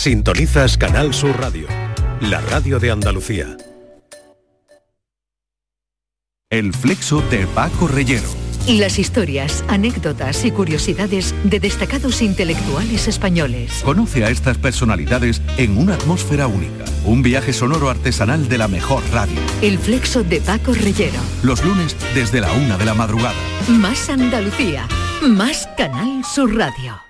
Sintonizas Canal Sur Radio, la radio de Andalucía. El flexo de Paco Reyero. Las historias, anécdotas y curiosidades de destacados intelectuales españoles. Conoce a estas personalidades en una atmósfera única. Un viaje sonoro artesanal de la mejor radio. El flexo de Paco Reyero. Los lunes desde la una de la madrugada. Más Andalucía. Más Canal Sur Radio.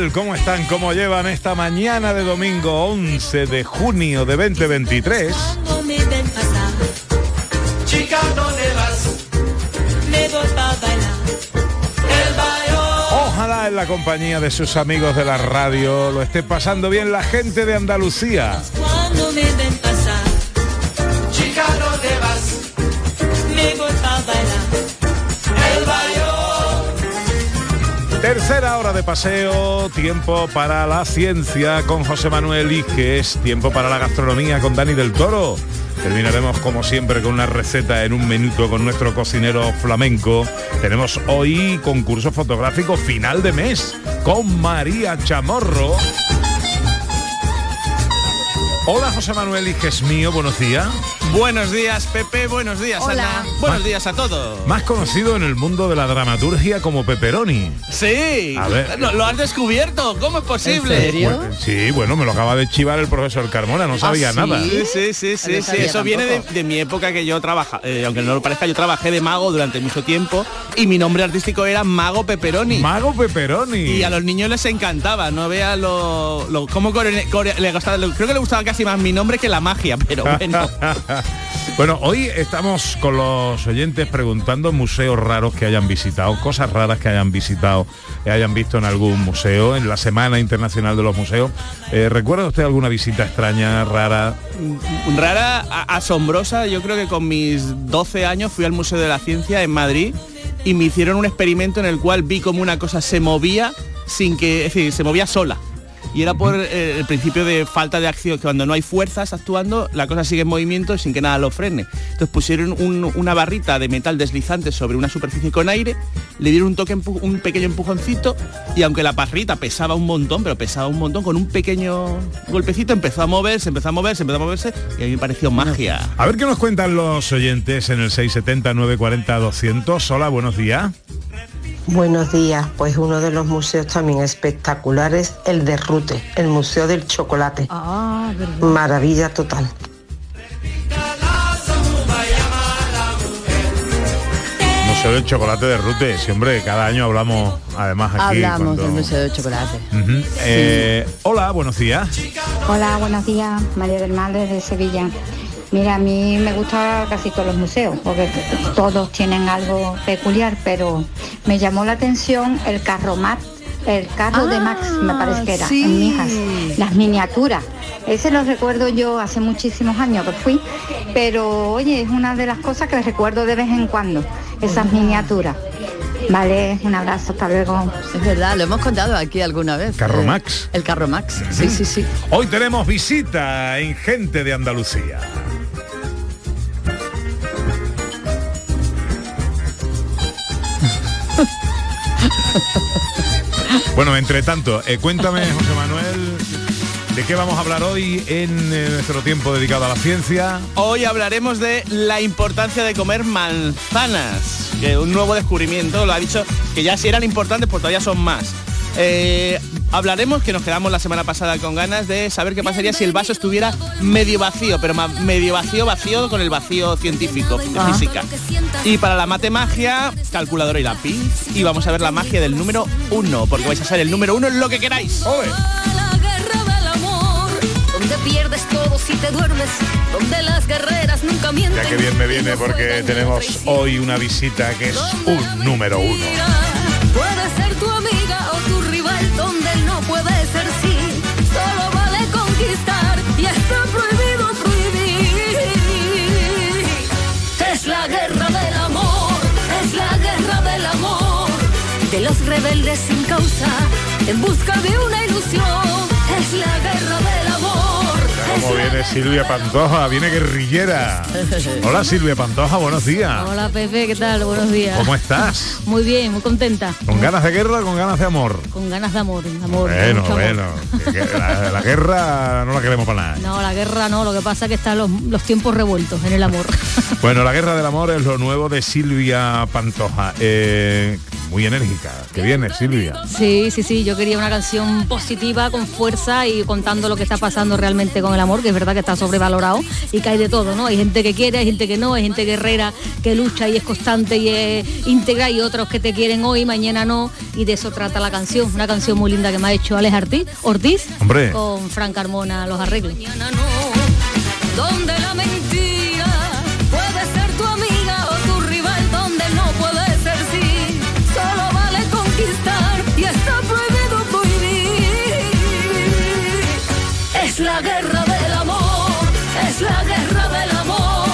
Tal? ¿Cómo están? ¿Cómo llevan esta mañana de domingo 11 de junio de 2023? Cuando me ven pasar, Chica, ¿dónde vas? me voy pa' bailar. El bayón. Ojalá en la compañía de sus amigos de la radio lo esté pasando bien la gente de Andalucía. Tercera hora de paseo, tiempo para la ciencia con José Manuel Iges, tiempo para la gastronomía con Dani del Toro. Terminaremos como siempre con una receta en un minuto con nuestro cocinero flamenco. Tenemos hoy concurso fotográfico final de mes con María Chamorro. Hola José Manuel Iges mío, buenos días. Buenos días, Pepe. Buenos días, Ana. Buenos días a todos. Más conocido en el mundo de la dramaturgia como Pepperoni. Sí. A ver. Lo, lo has descubierto. ¿Cómo es posible? Bueno, sí, bueno, me lo acaba de chivar el profesor Carmona, no sabía ¿Ah, sí? nada. Sí, sí, sí, sí, sí. Eso viene de, de mi época que yo trabaja, eh, aunque no lo parezca, yo trabajé de mago durante mucho tiempo y mi nombre artístico era Mago Pepperoni. Mago Pepperoni. y a los niños les encantaba, no veas lo, lo cómo core- core- le gustaba, lo- creo que le gustaba casi más mi nombre que la magia, pero bueno. bueno, hoy estamos con los oyentes preguntando museos raros que hayan visitado, cosas raras que hayan visitado, que hayan visto en algún museo, en la Semana Internacional de los Museos. Eh, ¿Recuerda usted alguna visita extraña, rara? rara, asombrosa. Yo creo que con mis 12 años fui al Museo de la Ciencia en Madrid y me hicieron un experimento en el cual vi como una cosa se movía sin que, es decir, se movía sola. Y era por eh, el principio de falta de acción, que cuando no hay fuerzas actuando, la cosa sigue en movimiento sin que nada lo frene. Entonces pusieron un- una barrita de metal deslizante sobre una superficie con aire, le dieron un toque, un pequeño empujoncito, y aunque la barrita pesaba un montón, pero pesaba un montón, con un pequeño golpecito empezó a moverse, empezó a moverse, empezó a moverse, y a mí me pareció magia. A ver qué nos cuentan los oyentes en el 670-940-200. Hola, buenos días. Buenos días, pues uno de los museos también espectaculares, el de Rute, el Museo del Chocolate. Ah, verdad. Maravilla total. Museo del Chocolate de Rute. Siempre, cada año hablamos, además aquí. Hablamos cuando- del Museo de Chocolate. Eh, hola, buenos días. Hola, buenos días, María del Mar desde Sevilla. Mira, a mí me gustan casi todos los museos, porque todos tienen algo peculiar, pero me llamó la atención el carro Max, el carro de Max, me parece que era, sí. en Mijas, las miniaturas. Ese lo recuerdo yo hace muchísimos años que fui, pero oye, es una de las cosas que recuerdo de vez en cuando, esas miniaturas. Vale, un abrazo, hasta luego. Es verdad, lo hemos contado aquí alguna vez. Carro Eh, Max. El Carro Max, sí, sí, sí. Hoy tenemos visita en Gente de Andalucía. Bueno, entre tanto, eh, cuéntame, José Manuel, ¿de qué vamos a hablar hoy en eh, nuestro tiempo dedicado a la ciencia? Hoy hablaremos de la importancia de comer manzanas, que un nuevo descubrimiento lo ha dicho que ya si eran importantes, pues todavía son más. Eh, hablaremos, que nos quedamos la semana pasada con ganas de saber qué pasaría si el vaso estuviera medio vacío, pero medio vacío, vacío con el vacío científico, de Ah. física. Y para la matemagia, calculadora y lápiz. Y vamos a ver la magia del número uno, porque vais a ser el número uno en lo que queráis. La guerra del amor, donde pierdes todo si te duermes, donde las guerreras nunca mienten. Ya que bien me viene porque tenemos hoy una visita que es un número uno. Puede ser tu amiga o tu rival, De los rebeldes sin causa, en busca de una ilusión. Es la guerra del amor. ¿Cómo viene Silvia Pantoja? Viene guerrillera. Hola Silvia Pantoja, buenos días. Hola Pepe, ¿qué tal? Buenos días. ¿Cómo estás? Muy bien, muy contenta. ¿Con ganas de guerra o con ganas de amor? Con ganas de amor, amor. Bueno, amor. bueno. la guerra no la queremos para nada. No, la guerra no, lo que pasa es que están los, los tiempos revueltos en el amor. Bueno, la guerra del amor es lo nuevo de Silvia Pantoja. Eh, muy enérgica. Que viene, Silvia. Sí, sí, sí, yo quería una canción positiva, con fuerza y contando lo que está pasando realmente con el amor, que es verdad que está sobrevalorado y que hay de todo, ¿no? Hay gente que quiere, hay gente que no, hay gente guerrera que lucha y es constante y es íntegra y otros que te quieren hoy, mañana no, y de eso trata la canción. Una canción muy linda que me ha hecho Alex Ortiz, Ortiz Hombre. con Frank Carmona los arreglos. Donde la la guerra del amor, es la guerra del amor.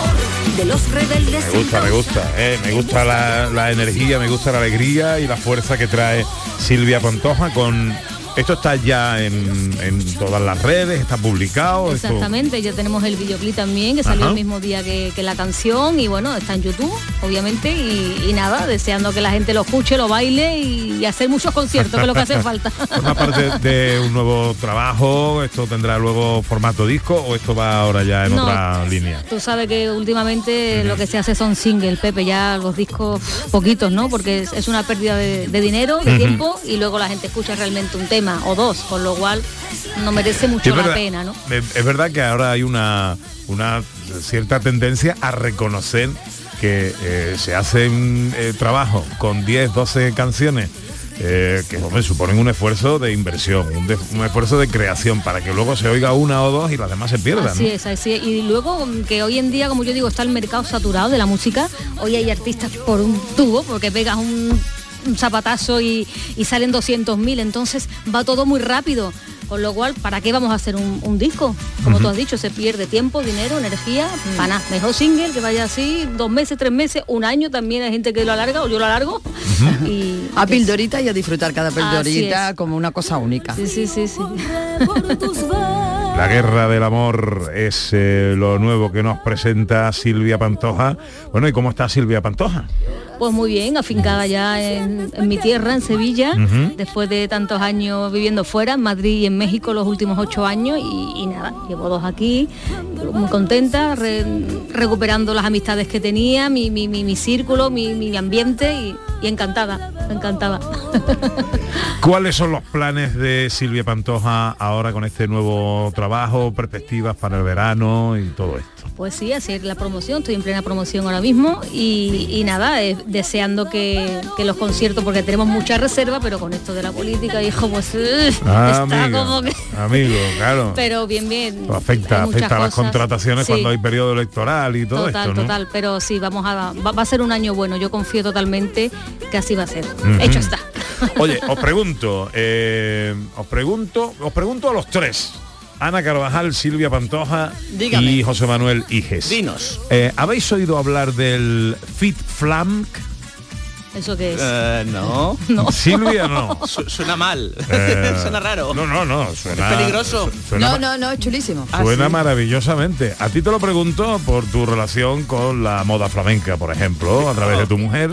De los rebeldes Me gusta, me gusta. eh, me gusta la, la energía, me gusta la alegría y la fuerza que trae Silvia Pantoja con... Esto está ya en, en todas las redes, está publicado. esto- Exactamente, ya tenemos el videoclip también, que salió Ajá. el mismo día que, que la canción y bueno, está en YouTube, obviamente, y, y nada, deseando que la gente lo escuche, lo baile y, y hacer muchos conciertos, que es lo que hace falta. Forma parte de un nuevo trabajo, esto tendrá luego formato disco o esto va ahora ya en No. otra línea. Tú sabes que últimamente lo que se hace son singles, Pepe, ya los discos poquitos, ¿no? Porque es, es una pérdida de, de dinero, de tiempo, y luego la gente escucha realmente un tema o dos, con lo cual no merece mucho la pena, ¿no? Es, verdad que ahora hay una, una cierta tendencia a reconocer que eh, se hacen eh, trabajos con 10, 12 canciones eh, que hombre, suponen un esfuerzo de inversión, un, de- un esfuerzo de creación para que luego se oiga una o dos y las demás se pierdan. Así ¿no? es, así es. Y luego que hoy en día, como yo digo, está el mercado saturado de la música. Hoy hay artistas por un tubo, porque pegas un, un zapatazo y, y salen 200.000, entonces va todo muy rápido. Con lo cual, ¿para qué vamos a hacer un, un disco? Como tú has dicho, se pierde tiempo, dinero, energía, para nada. Mejor single, que vaya así, dos meses, tres meses, un año, también hay gente que lo alarga, o yo lo alargo. y A pildorita y a disfrutar cada pildorita como una cosa única. Sí, sí, sí, sí. La guerra del amor es eh, lo nuevo que nos presenta Silvia Pantoja. Bueno, ¿y cómo está Silvia Pantoja? Pues muy bien, afincada ya en, en mi tierra, en Sevilla, después de tantos años viviendo fuera, en Madrid y en México los últimos ocho años y, y nada, llevo dos aquí, muy contenta, re- recuperando las amistades que tenía, mi, mi, mi- mi círculo, mi, mi ambiente y, y encantada, encantada. ¿Cuáles son los planes de Silvia Pantoja ahora con este nuevo trabajo, perspectivas para el verano y todo esto? Pues sí, así es la promoción, estoy en plena promoción ahora mismo y, y nada, eh, deseando que, que los conciertos, porque tenemos mucha reserva, pero con esto de la política, hijo, pues Ah, está amigo, como que... amigo, claro. Pero bien, bien. Esto afecta, afecta a las contrataciones Sí, cuando hay periodo electoral y todo Total, esto, ¿no? total, pero sí, vamos a, va, va a ser un año bueno, yo confío totalmente que así va a ser. Hecho está. Oye, os pregunto, eh, os pregunto, os pregunto a los tres. Ana Carvajal, Silvia Pantoja Dígame. y José Manuel Iges. Dinos. Eh, ¿Habéis oído hablar del Fit Flank? ¿Eso qué es? Eh, no. Silvia no. Su- suena mal. Eh, suena raro. No, no, no. Suena, Es peligroso. Suena, No, no, no, es chulísimo. suena maravillosamente. A ti te lo pregunto por tu relación con la moda flamenca, por ejemplo, a través de tu mujer.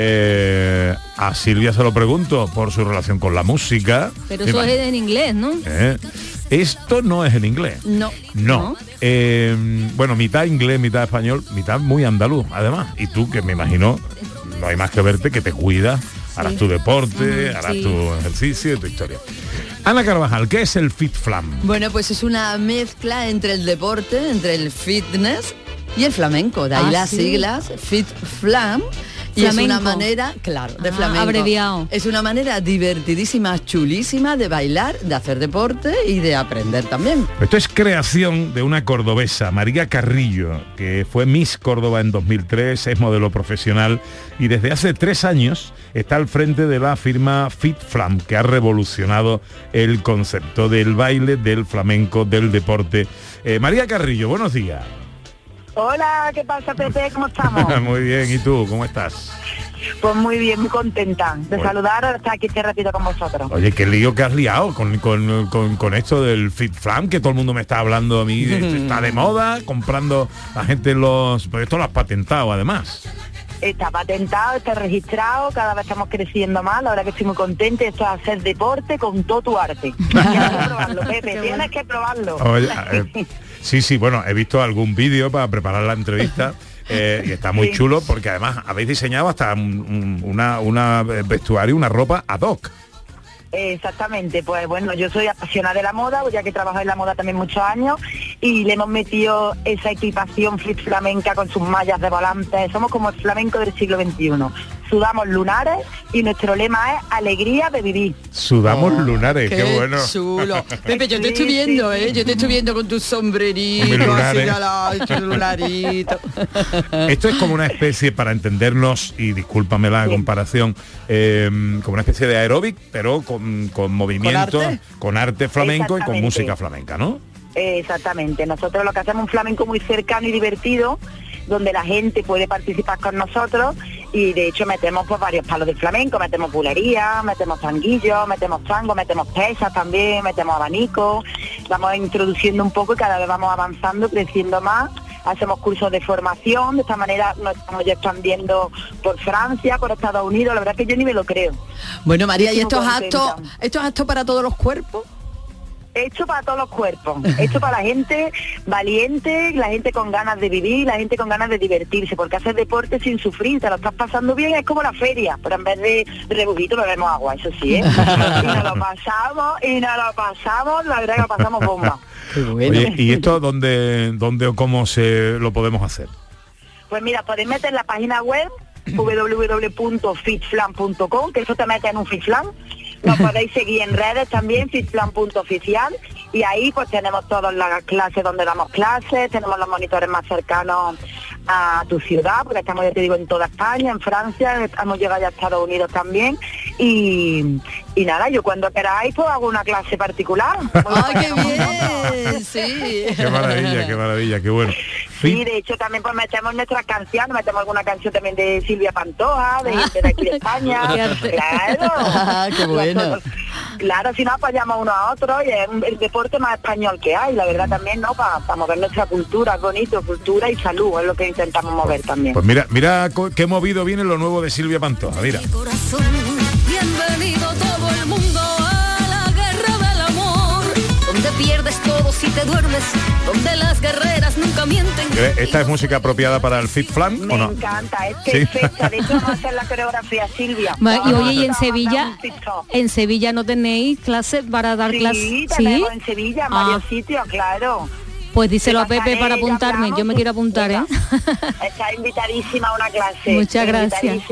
Eh, a Silvia se lo pregunto por su relación con la música. Pero eso es en inglés, ¿no? Eh, Esto no es en inglés. No. No. Eh, bueno, mitad inglés, mitad español, mitad muy andaluz, además. Y tú, que me imagino, no hay más que verte, que te cuidas harás tu deporte, harás sí. tu ejercicio y tu historia. Ana Carvajal, ¿qué es el Fit Flam? Bueno, pues es una mezcla entre el deporte, entre el fitness y el flamenco. De ahí Ah, las sí. siglas Fit Flam. Y es una Flamenco. manera, claro, de Ah, flamenco. abreviado. Es una manera divertidísima, chulísima de bailar, de hacer deporte y de aprender también. Esto es creación de una cordobesa, María Carrillo, que fue Miss Córdoba en 2003, es modelo profesional y desde hace tres años está al frente de la firma Fit Flam, que ha revolucionado el concepto del baile, del flamenco, del deporte. Eh, María Carrillo, buenos días. Hola, ¿qué pasa Pepe? ¿Cómo estamos? Muy bien, ¿y tú? ¿Cómo estás? Pues muy bien, muy contenta de Bueno. saludar, estar aquí este ratito con vosotros. Oye, qué lío que has liado con, con- con- con esto del Fit Flam, que todo el mundo me está hablando a mí, de está de moda, comprando a gente los... Pero esto lo has patentado además. Está patentado, está registrado, cada vez estamos creciendo más, la verdad que estoy muy contenta, esto es hacer deporte con todo tu arte. Tienes que probarlo, Pepe, tienes que probarlo. Oye, eh, sí, sí, bueno, he visto algún vídeo para preparar la entrevista eh, y está muy Sí. chulo porque además habéis diseñado hasta un- un- una, una eh, vestuario, una ropa ad hoc. Exactamente, pues bueno, yo soy apasionada de la moda, ya que trabajo en la moda también muchos años, y le hemos metido esa equipación fit flamenca con sus mallas de volante, somos como el flamenco del siglo XXI. Sudamos lunares y nuestro lema es alegría de vivir. Sudamos lunares, qué, bueno. chulo. Pepe, yo te estoy viendo, sí, ¿eh? Yo te estoy viendo con tu sombrerito, Con así tu lunarito. Esto es como una especie, para entendernos, y discúlpame la comparación, eh, como una especie de aeróbic, pero con, con movimiento, arte? con arte flamenco y con música flamenca, ¿no? Exactamente, nosotros lo que hacemos es un flamenco muy cercano y divertido, donde la gente puede participar con nosotros y de hecho metemos pues, varios palos de flamenco, metemos bulería, metemos tanguillos, metemos tango, metemos pesas también, metemos abanico, vamos introduciendo un poco y cada vez vamos avanzando, creciendo más. Hacemos cursos de formación, de esta manera nos estamos ya expandiendo por Francia, por Estados Unidos, la verdad que yo ni me lo creo. Bueno, María, ¿y estos actos, estos actos para todos los cuerpos? Hecho para todos los cuerpos, hecho para la gente valiente, la gente con ganas de vivir, la gente con ganas de divertirse, porque hacer deporte sin sufrir, te lo estás pasando bien, es como la feria, pero en vez de rebujito bebemos agua, eso sí, ¿eh? y nos lo pasamos, y nos lo pasamos, la verdad que lo pasamos bomba. Oye, ¿y esto dónde, dónde o cómo se lo podemos hacer? Pues mira, podéis meter en la página web www.fitflan.com, que eso te mete en un fitflan. Nos podéis seguir en redes también, fitflan.oficial, y ahí pues tenemos todas las clases donde damos clases, tenemos los monitores más cercanos a tu ciudad, porque estamos, ya te digo, en toda España, en Francia, hemos llegado ya a Estados Unidos también, y, y nada, yo cuando queráis pues hago una clase particular. ¡Ay, qué bien! Sí. Qué maravilla, qué maravilla, qué bueno. Sí, de hecho también pues metemos nuestras canciones, metemos alguna canción también de Silvia Pantoja, de gente de aquí de España. Claro. Ah, qué bueno. Claro, si no apoyamos uno a otro y es el deporte más español que hay, la verdad también, ¿no? Para mover nuestra cultura, es bonito, cultura y salud, es lo que intentamos mover también. Pues mira, mira qué movido viene lo nuevo de Silvia Pantoja, mira. Pierdes todo si te duermes, donde las guerreras nunca mienten. ¿Esta es música apropiada para el Fit Flam Me o no? encanta, es Sí. perfecta, de hecho vamos a hacer la coreografía Silvia. Ma- Y oye, y en Sevilla, en Sevilla no tenéis clases para dar Sí, clases. Sí, en Sevilla, en varios Ah. sitios, claro. Pues díselo a Pepe para apuntarme. Yo me quiero apuntar, ¿eh? Está invitadísima a una clase. Muchas gracias.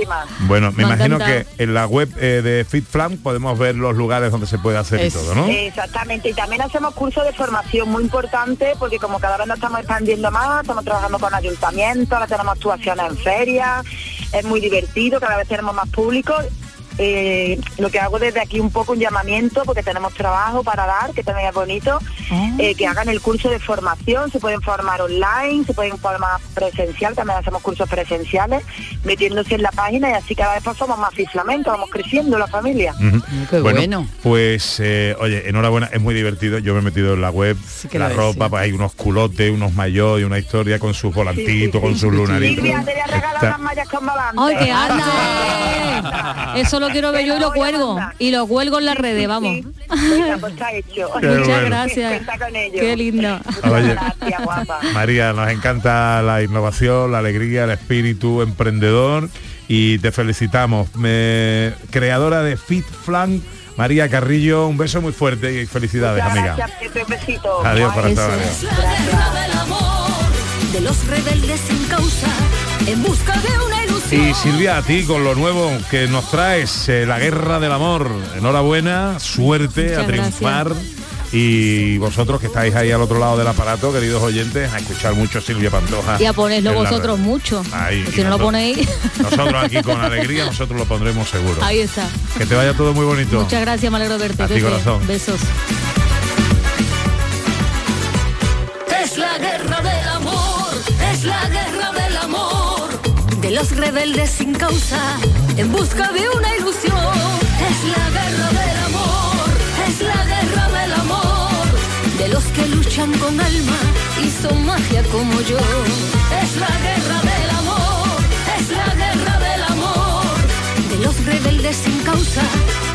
Bueno, me imagino que en la web eh, de Fit Flam podemos ver los lugares donde se puede hacer y todo, ¿no? Exactamente, y también hacemos cursos de formación muy importante porque como cada vez nos estamos expandiendo más, estamos trabajando con ayuntamientos, ahora tenemos actuaciones en ferias, es muy divertido, cada vez tenemos más público. Eh, lo que hago desde aquí un poco un llamamiento porque tenemos trabajo para dar, que también es bonito, eh, que hagan el curso de formación, se pueden formar online, se pueden formar presencial, también hacemos cursos presenciales, metiéndose en la página y así cada vez pues somos más flamencos, vamos creciendo la familia. Qué bueno. Pues, eh, oye, enhorabuena, es muy divertido. Yo me he metido en la web, que la ropa, pues hay unos culotes, unos mayos y una historia con sus volantitos, con sus lunaritos. Eso lo quiero ver yo y lo cuelgo. Y lo cuelgo en las redes, vamos. Pues está hecho. Muchas bueno. gracias. Qué lindo. Oye. Gracias, guapa. María, nos encanta la innovación, la alegría, el espíritu emprendedor y te felicitamos. Me- creadora de Fit Flan, María Carrillo, un beso muy fuerte y felicidades, Muchas amiga. Gracias, un besito. Adiós para todos. es. Es la guerra del amor, de los rebeldes sin causa, en busca de una. Y Silvia, a ti con lo nuevo que nos traes, eh, la guerra del amor. Enhorabuena, suerte Muchas a triunfar. Y vosotros que estáis ahí al otro lado del aparato, queridos oyentes, a escuchar mucho Silvia Pantoja. Y a ponerlo vosotros mucho. Ahí, si no lo ponéis, Nosotros aquí con alegría, nosotros lo pondremos seguro. ahí está. Que te vaya todo muy bonito. Muchas gracias, me alegro de verte. A ti, corazón. Besos. Es la guerra del amor, es la guerra del amor, de los rebeldes sin causa, en busca de una ilusión. Es la guerra del amor, es la guerra del amor, de los que luchan con alma y son magia como yo. Es la guerra del amor, es la guerra del amor, de los rebeldes sin causa,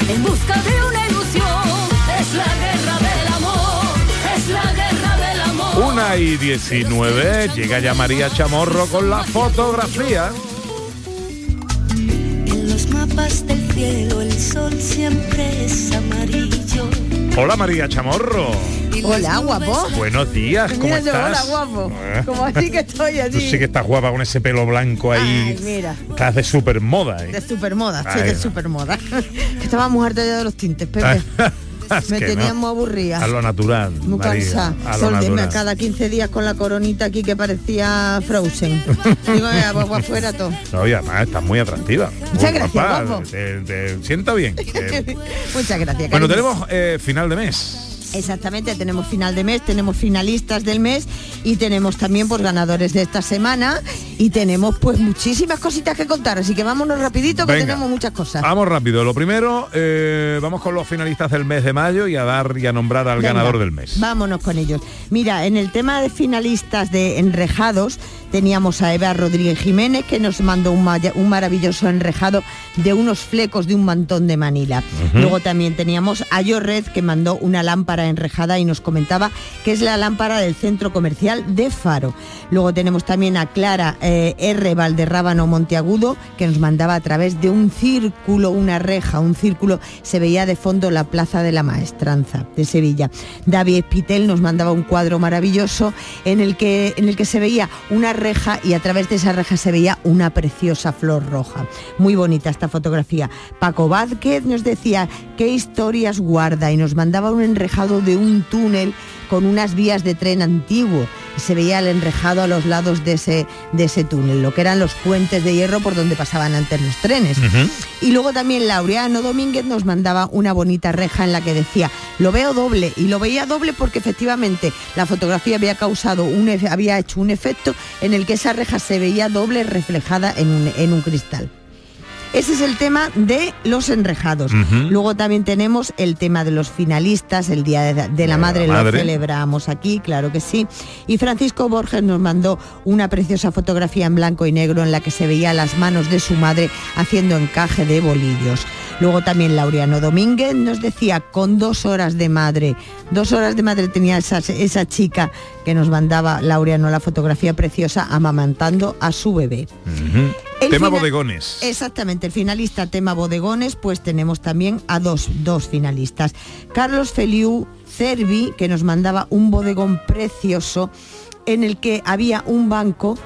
en busca de una Una y 19, llega ya María Chamorro con la fotografía. En los mapas del cielo el sol siempre es amarillo. Hola María Chamorro. Hola, guapo. Buenos días, ¿cómo Mira, estás? Hola, guapo. Eh. Como así que estoy Tú allí. sí que estás guapa con ese pelo blanco ahí. Ay, mira. Estás de super moda. De supermoda, sí, Ay, de que estábamos hartos ya de los tintes, Pepe. Me no. teníamos aburrida. A lo natural. Muy cansada. cada 15 días con la coronita aquí que parecía Frozen. Digo, pues afuera todo. No, y además estás muy atractiva. muy Muchas gracias, guapo. Te, te sienta bien. Muchas gracias. bueno, cariño. tenemos eh, final de mes. Exactamente, tenemos final de mes, tenemos finalistas del mes y tenemos también pues ganadores de esta semana y tenemos pues muchísimas cositas que contar, así que vámonos rapidito que Venga. tenemos muchas cosas. Vamos rápido. Lo primero, eh, vamos con los finalistas del mes de mayo y a dar y a nombrar al Venga, ganador del mes. Vámonos con ellos. Mira, en el tema de finalistas de enrejados teníamos a Eva Rodríguez Jiménez que nos mandó un, maya- un maravilloso enrejado de unos flecos de un mantón de Manila. Luego también teníamos a Red que mandó una lámpara enrejada y nos comentaba que es la lámpara del centro comercial de Faro. Luego tenemos también a Clara eh, R. Valderrábano Monteagudo que nos mandaba a través de un círculo, una reja, un círculo, se veía de fondo la Plaza de la Maestranza de Sevilla. David Pitel nos mandaba un cuadro maravilloso en el que, en el que se veía una reja y a través de esa reja se veía una preciosa flor roja. Muy bonita esta fotografía. Paco Vázquez nos decía qué historias guarda y nos mandaba un enrejado de un túnel con unas vías de tren antiguo y se veía el enrejado a los lados de ese, de ese túnel, lo que eran los puentes de hierro por donde pasaban antes los trenes. Y luego también Laureano Domínguez nos mandaba una bonita reja en la que decía, lo veo doble, y lo veía doble porque efectivamente la fotografía había causado un había hecho un efecto en el que esa reja se veía doble reflejada en un, en un cristal. Ese es el tema de los enrejados. Luego también tenemos el tema de los finalistas, el Día de, de la la Madre, Madre. lo celebramos aquí, claro que sí. Y Francisco Borges nos mandó una preciosa fotografía en blanco y negro en la que se veía las manos de su madre haciendo encaje de bolillos. Luego también Laureano Domínguez nos decía, con dos horas de madre, dos horas de madre tenía esa, esa chica que nos mandaba Laureano la fotografía preciosa amamantando a su bebé. El Tema final- bodegones. Exactamente, el finalista tema bodegones, pues tenemos también a dos, dos finalistas. Carlos Feliu Cervi, que nos mandaba un bodegón precioso en el que había un banco,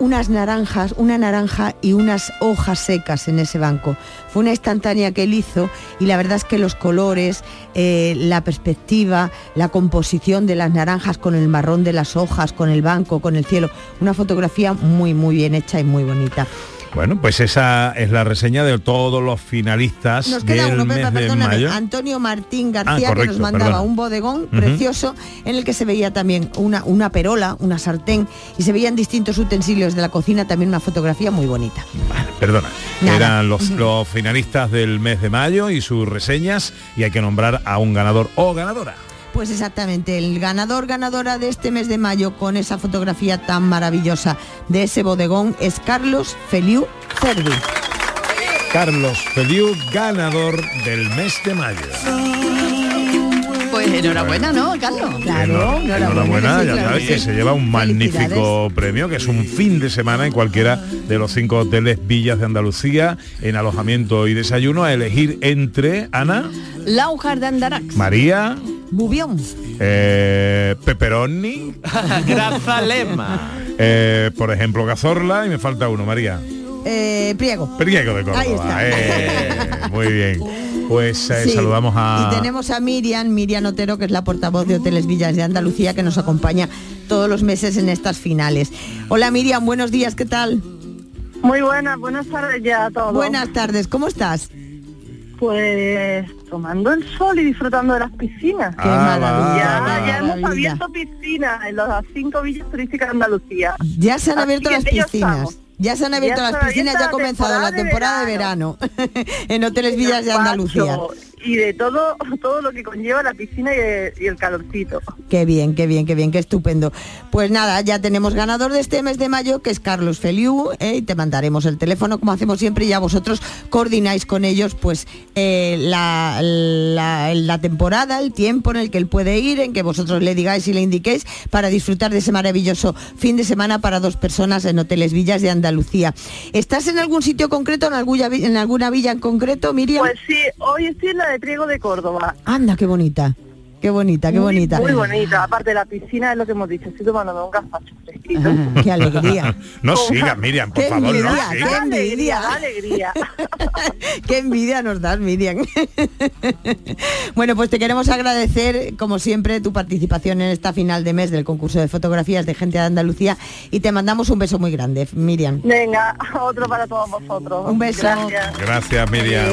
unas naranjas, una naranja y unas hojas secas en ese banco. Fue una instantánea que él hizo y la verdad es que los colores, eh, la perspectiva, la composición de las naranjas con el marrón de las hojas, con el banco, con el cielo, una fotografía muy muy bien hecha y muy bonita. Bueno, pues esa es la reseña de todos los finalistas Nos queda del uno, mes de perdóname, mayo. Antonio Martín Ah, García, que nos mandaba perdona. un bodegón precioso en el que se veía también una, una perola, una sartén y se veían distintos utensilios de la cocina, también una fotografía muy bonita. Perdona, Nada. eran los, los finalistas del mes de mayo y sus reseñas y hay que nombrar a un ganador o ganadora. Pues exactamente, el ganador, ganadora de este mes de mayo con esa fotografía tan maravillosa de ese bodegón es Carlos Feliu Cervi. Carlos Feliu, ganador del mes de mayo. Pues enhorabuena, ¿no, Carlos? Claro, Enhorabuena, sí, ya claro sabes que que sí. se lleva un magnífico premio, que es un fin de semana en cualquiera de los cinco hoteles villas de Andalucía, en alojamiento y desayuno, a elegir entre Ana, Laujar de Andarax. María, Bubión. eh, Pepperoni, Grazalema. eh, por ejemplo, Cazorla, y me falta uno, María. Eh, Priego. Periego de Córdoba. Ahí está. eh, muy bien. Pues eh, Sí, saludamos a... Y tenemos a Miriam, Miriam Otero, que es la portavoz de Hoteles Villas de Andalucía, que nos acompaña todos los meses en estas finales. Hola Miriam, buenos días, ¿qué tal? Muy buenas, buenas tardes ya a todos. Buenas tardes, ¿cómo estás? Pues tomando el sol y disfrutando de las piscinas. Qué maravilla, Ya, hemos abierto piscinas en las cinco villas turísticas de Andalucía. Ya se han abierto las piscinas. Ya se han abierto Ya las piscinas, ya ha comenzado la temporada de de verano en Hoteles Villas de Andalucía. Y de todo todo lo que conlleva la piscina y, el- y el calorcito. Qué bien, qué bien, qué bien, qué estupendo. Pues nada, ya tenemos ganador de este mes de mayo, que es Carlos Feliu, ¿eh? y te mandaremos el teléfono como hacemos siempre y ya vosotros coordináis con ellos pues eh, la, la- la temporada, el tiempo en el que él puede ir, en que vosotros le digáis y le indiquéis para disfrutar de ese maravilloso fin de semana para dos personas en Hoteles Villas de Andalucía. ¿Estás en algún sitio concreto, en alguna, en alguna villa en concreto, Miriam? Pues sí, hoy estoy en la de Priego de Córdoba. Anda, qué bonita. Qué bonita, qué Muy- bonita. Muy bonita. Aparte la piscina es lo que hemos dicho. Estoy tomándome un gazpacho fresquito. Qué alegría. No sigas, Miriam, por Qué favor, no envidia, sigas. qué alegría, envidia. alegría. Qué envidia nos das, Miriam. bueno, pues te queremos agradecer, como siempre, tu participación en esta final de mes del concurso de fotografías de gente de Andalucía y te mandamos un beso muy grande, Miriam. Venga, otro para todos vosotros. Un beso. Gracias. Gracias, Miriam.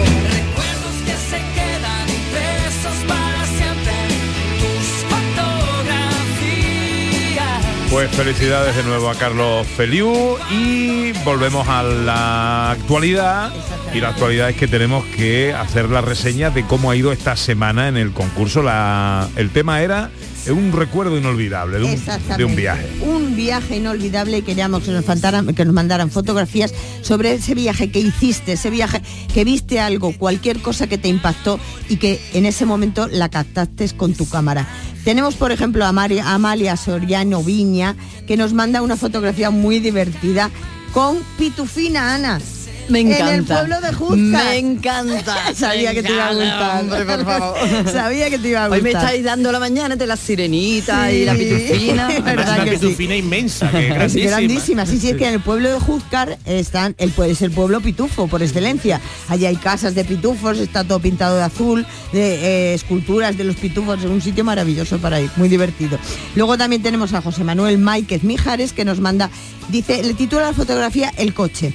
Pues felicidades de nuevo a Carlos Feliu y volvemos a la actualidad. Y la actualidad es que tenemos que hacer la reseña de cómo ha ido esta semana en el concurso. La, el tema era un recuerdo inolvidable de un, Exactamente. de un viaje. Un viaje inolvidable y queríamos que nos, faltaran- que nos mandaran fotografías sobre ese viaje que hiciste, ese viaje que viste algo, cualquier cosa que te impactó y que en ese momento la captaste con tu cámara. Tenemos, por ejemplo, a Amalia Soriano Viña, que nos manda una fotografía muy divertida con Pitufina Ana. Me En el encanta. pueblo de Juzcar. Me encanta. Sabía que te iba a gustar. encanta, hombre, por favor. Sabía que te iba a Hoy gustar. me estáis dando la mañana de la sirenita y la Sí. pitufina. Es Además, verdad una que sí. pitufina inmensa, que Es grandísima. grandísima, sí, sí, es que en el pueblo de Juzcar están, el puede ser pueblo pitufo por excelencia. Allí hay casas de pitufos, está todo pintado de azul, de eh, esculturas de los pitufos, es un sitio maravilloso para ir, muy divertido. Luego también tenemos a José Manuel Máiquez Mijares que nos manda, dice, le titula la fotografía El coche.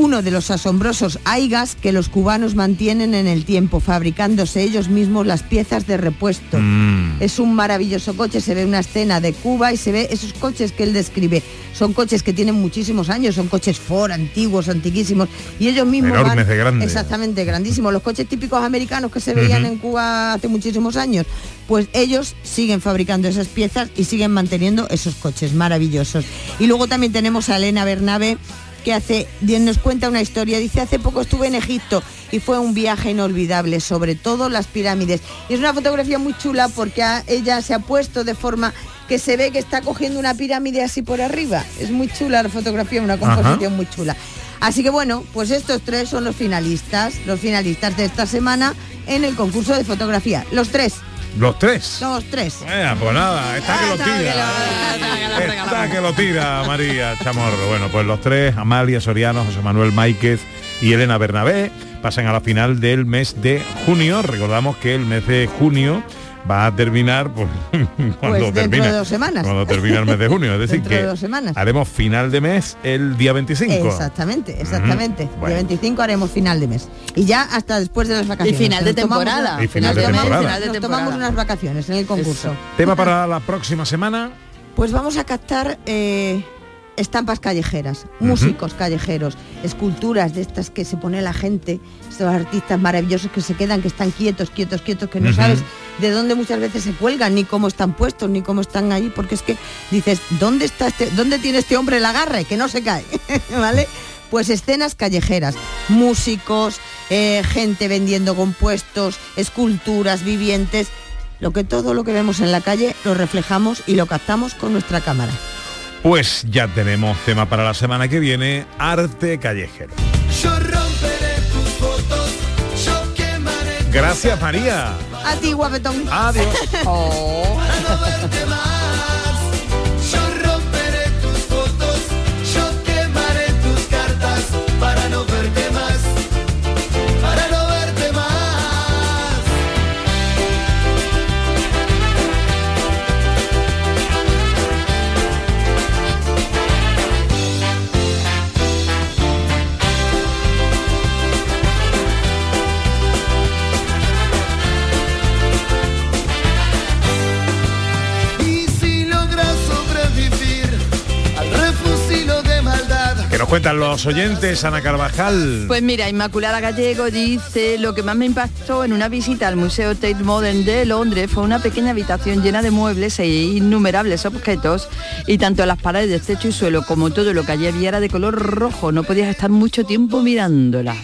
Uno de los asombrosos aigas que los cubanos mantienen en el tiempo, fabricándose ellos mismos las piezas de repuesto. Mm. Es un maravilloso coche, se ve una escena de Cuba y se ve esos coches que él describe. Son coches que tienen muchísimos años, son coches Ford antiguos, antiquísimos, y ellos mismos Enormes van- de grandes. Exactamente, grandísimos. Los coches típicos americanos que se veían en Cuba hace muchísimos años, pues ellos siguen fabricando esas piezas y siguen manteniendo esos coches maravillosos. Y luego también tenemos a Elena Bernabe que hace, nos cuenta una historia, dice, hace poco estuve en Egipto y fue un viaje inolvidable, sobre todo las pirámides. Y es una fotografía muy chula porque a- ella se ha puesto de forma que se ve que está cogiendo una pirámide así por arriba. Es muy chula la fotografía, una composición muy chula. Así que bueno, pues estos tres son los finalistas, los finalistas de esta semana en el concurso de fotografía. Los tres, Los tres. los tres. Pues nada, está que lo tira. Está que lo tira María Chamorro. Bueno, pues los tres, Amalia Soriano, José Manuel Máiquez y Elena Bernabé, pasan a la final del mes de junio. Recordamos que el mes de junio va a terminar pues, cuando dentro termina de dos semanas. cuando termina el mes de junio es decir de que dos semanas. haremos final de mes el día 25 Exactamente, exactamente. Día bueno. 25 haremos final de mes. Y ya hasta después de las vacaciones. final de temporada. una- Y final de tomamos- temporada. Final de Nos tomamos unas vacaciones en el concurso. tema para la próxima semana Pues vamos a captar eh, estampas callejeras, músicos callejeros, esculturas de estas que se pone la gente, estos artistas maravillosos que se quedan, que están quietos, quietos, quietos, que no sabes de dónde muchas veces se cuelgan, ni cómo están puestos, ni cómo están ahí, porque es que dices, ¿dónde está este, dónde tiene este hombre el agarre? Que no se cae, ¿vale? Pues escenas callejeras, músicos, eh, gente vendiendo compuestos, esculturas vivientes, lo que todo lo que vemos en la calle lo reflejamos y lo captamos con nuestra cámara. Pues ya tenemos tema para la semana que viene, arte callejero. Yo romperé tus fotos, yo quemaré tus Gracias María. A ti, guapetón. Adiós. Para cuentan los oyentes, Ana Carvajal. Pues mira, Inmaculada Gallego dice, lo que más me impactó en una visita al Museo Tate Modern de Londres fue una pequeña habitación llena de muebles e innumerables objetos y tanto las paredes, techo y suelo como todo lo que allí había era de color rojo, no podías estar mucho tiempo mirándola.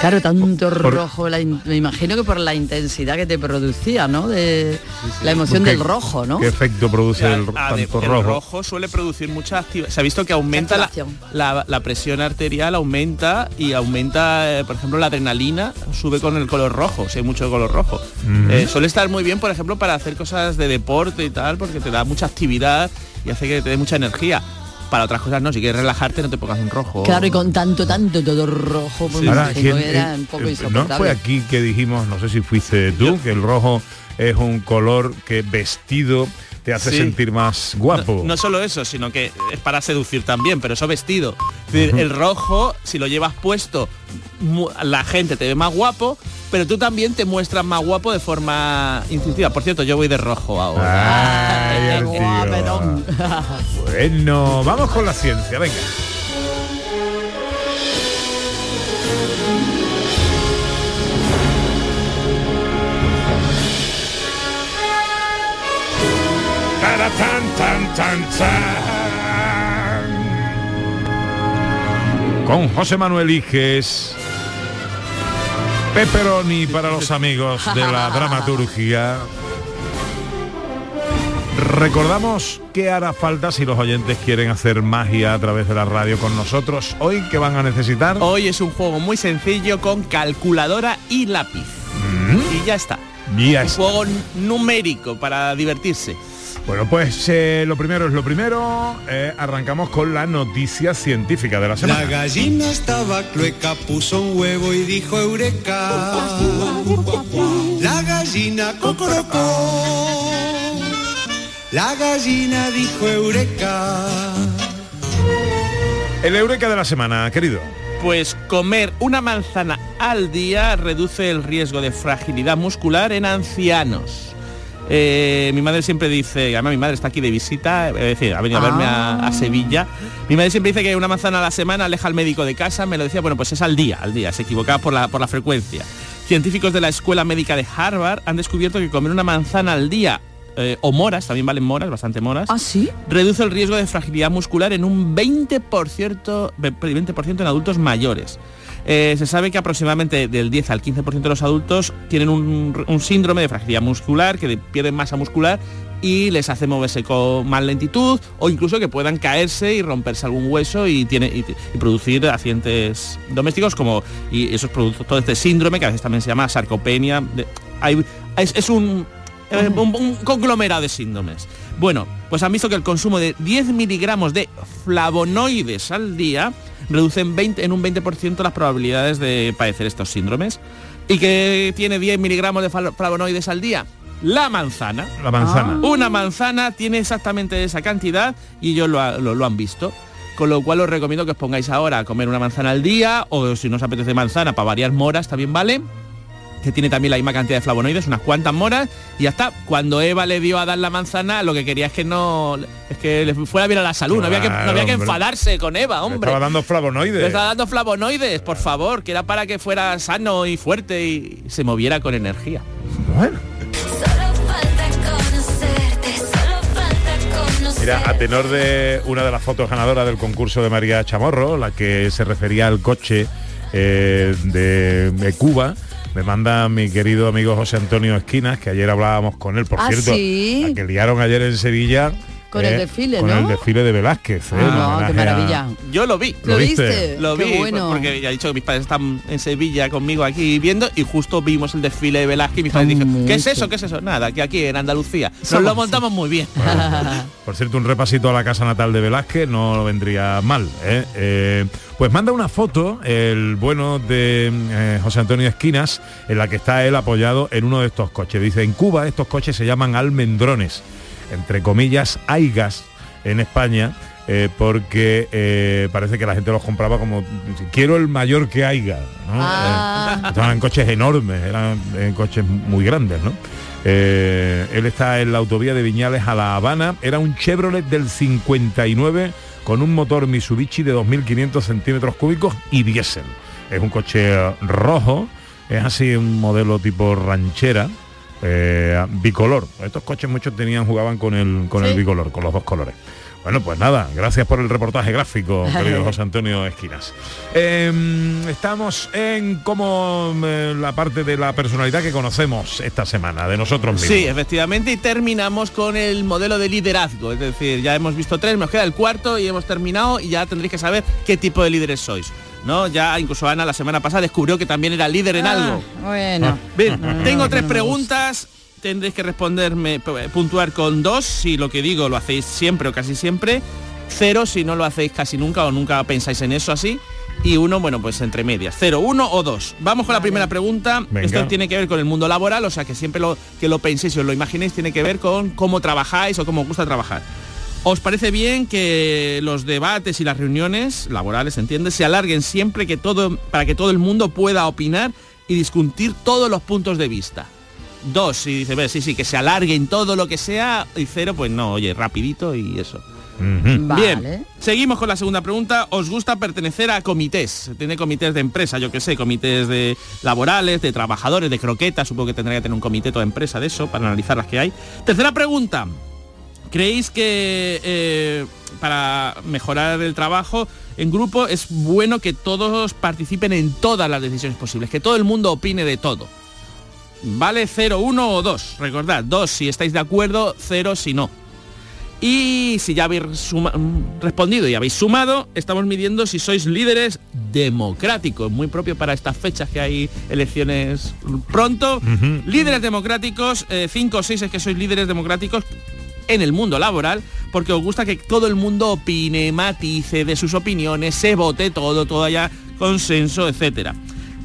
Claro, tanto rojo, la in- me imagino que por la intensidad que te producía, ¿no? De la emoción ¿Qué- del rojo, ¿no? ¿Qué efecto produce el tanto el rojo? rojo suele producir mucha actividad. Se ha visto que aumenta la, la- la presión arterial, aumenta y aumenta, eh, por ejemplo, la adrenalina, sube con el color rojo, si hay mucho color rojo. Mm. Eh, suele estar muy bien, por ejemplo, para hacer cosas de deporte y tal, porque te da mucha actividad y hace que te dé mucha energía. Para otras cosas no, si quieres relajarte no te pongas un rojo. Claro, y con tanto, tanto, todo rojo, pues me Ahora, imagino ¿quién- que era eh, un poco eh, no fue aquí que dijimos, no sé si fuiste tú, que el rojo es un color que vestido te hace Sí. sentir más guapo. No solo eso, sino que es para seducir también, pero eso vestido. Es decir, El rojo, si lo llevas puesto, la gente te ve más guapo, pero tú también te muestras más guapo de forma instintiva. Por cierto, yo voy de rojo ahora. Ay, el tío. Bueno, vamos con la ciencia, venga. Tan, tan, tan, tan. Con José Manuel Iges. Pepperoni para los amigos de la dramaturgia. Recordamos que hará falta si los oyentes quieren hacer magia a través de la radio con nosotros. Hoy, ¿qué van a necesitar? Hoy es un juego muy sencillo con calculadora y lápiz. Y ya está. Ya un está. juego numérico para divertirse. Bueno, pues eh, lo primero es lo primero. Eh, arrancamos con la noticia científica de la La semana. gallina estaba clueca, puso un huevo y dijo eureka. La gallina cocorocó. La gallina dijo eureka. El eureka de la semana, querido. Pues comer una manzana al día reduce el riesgo de fragilidad muscular en ancianos. Eh, mi madre siempre dice, además mi madre está aquí de visita, es decir, ha venido a verme a, a Sevilla. Mi madre siempre dice que una manzana a la semana aleja al médico de casa, me lo decía, bueno, pues es al día, al día, se equivocaba por la, por la frecuencia. Científicos de la Escuela Médica de Harvard han descubierto que comer una manzana al día eh, o moras, también valen moras, bastante moras. ¿Ah, sí? Reduce el riesgo de fragilidad muscular en un 20%, ve- 20% en adultos mayores. Eh, se sabe que aproximadamente del 10 al 15% de los adultos tienen un, un síndrome de fragilidad muscular, que de- pierden masa muscular y les hace moverse con más lentitud o incluso que puedan caerse y romperse algún hueso y, tiene, y, y producir accidentes domésticos como y esos productos, todo este síndrome que a veces también se llama sarcopenia. de- hay- es, es un, eh, un, un conglomerado de síndromes. Bueno, pues han visto que el consumo de 10 miligramos de flavonoides al día reduce en, 20 en un 20% las probabilidades de padecer estos síndromes. ¿Y que tiene 10 miligramos de flavonoides al día? La manzana. La manzana. Una manzana tiene exactamente esa cantidad y ellos lo- lo han visto. Con lo cual os recomiendo que os pongáis ahora a comer una manzana al día o si no os apetece manzana, para variar moras también vale que tiene también la misma cantidad de flavonoides, unas cuantas moras, y ya está. Cuando Eva le dio a dar la manzana, lo que quería es que no es que le fuera bien a la salud, no había que, no había que enfadarse con Eva, Le hombre. Estaba dando flavonoides. Le estaba dando flavonoides, por favor, que era para que fuera sano y fuerte y se moviera con energía. Bueno. Mira, a tenor de una de las fotos ganadoras del concurso de María Chamorro, la que se refería al coche eh, de, de Cuba, Me manda mi querido amigo José Antonio Esquinas, que ayer hablábamos con él, por Ah, cierto, ¿sí? a que liaron ayer en Sevilla. Con el desfile, con ¿no? el desfile de Velázquez. ¿eh? Ah, qué a- maravilla. Yo lo vi. ¿Lo ¿Lo viste? Lo Qué vi, bueno. porque ya he dicho que mis padres están en Sevilla conmigo aquí viendo y justo vimos el desfile de Velázquez y mis padres dijeron, ¿qué es eso? ¿Qué es eso? Nada, que aquí en Andalucía. Nos Somos- lo montamos muy bien. Por cierto, un repasito a la casa natal de Velázquez no vendría mal. ¿eh? Eh, pues manda una foto, el bueno de eh, José Antonio Esquinas, en la que está él apoyado en uno de estos coches. Dice, en Cuba estos coches se llaman almendrones, entre comillas, aigas en España. eh, porque eh, parece que la gente los compraba como quiero el mayor que haya ¿no? Ah. Eh, estaban en coches enormes eran coches muy grandes no eh, él está en la autovía de Viñales a La Habana. Era un Chevrolet del 59 con un motor Mitsubishi de 2.500 centímetros cúbicos y diésel. Es un coche eh, rojo, es así un modelo tipo ranchera, eh, bicolor. Estos coches muchos tenían, jugaban con el, con el bicolor, con los dos colores. Bueno, pues nada, gracias por el reportaje gráfico, querido José Antonio Esquinas. Eh, estamos en como eh, la parte de la personalidad que conocemos esta semana, de nosotros mismos. Sí, efectivamente, y terminamos con el modelo de liderazgo. Es decir, ya hemos visto tres, nos queda el cuarto y hemos terminado y ya tendréis que saber qué tipo de líderes sois. ¿No? Ya incluso Ana la semana pasada descubrió que también era líder en Ah, algo. Bueno. Bien, Ah, tengo tres no preguntas. Tendréis que responderme, p- puntuar con dos, si lo que digo lo hacéis siempre o casi siempre. Cero si no lo hacéis casi nunca o nunca pensáis en eso así. Y uno, bueno, pues entre medias. Cero, uno o dos. Vamos con la primera pregunta. Venga. Esto tiene que ver con el mundo laboral, o sea que siempre lo que lo penséis os lo imaginéis tiene que ver con cómo trabajáis o cómo os gusta trabajar. ¿Os parece bien que los debates y las reuniones laborales, entiendes, se alarguen siempre que todo, para que todo el mundo pueda opinar y discutir todos los puntos de vista? Dos, si dice, "Ve, sí, sí, que se alarguen todo lo que sea, y cero, pues no, oye, rapidito y eso. Bien, seguimos con la segunda pregunta. ¿Os gusta pertenecer a comités? Tiene comités de empresa, yo que sé, comités de laborales, de trabajadores, de croquetas, supongo que tendría que tener un comité toda empresa de eso, para analizar las que hay. Tercera pregunta. ¿Creéis que eh, para mejorar el trabajo en grupo es bueno que todos participen en todas las decisiones posibles, que todo el mundo opine de todo? ¿Vale? 0, 1 o 2. Recordad, 2 si estáis de acuerdo, 0 si no. Y si ya habéis respondido y habéis sumado, estamos midiendo si sois líderes democráticos, muy propio para estas fechas que hay elecciones pronto. Líderes democráticos, 5 o 6 es que sois líderes democráticos en el mundo laboral, porque os gusta que todo el mundo opine, matice de sus opiniones, se vote todo, todo haya consenso, etcétera.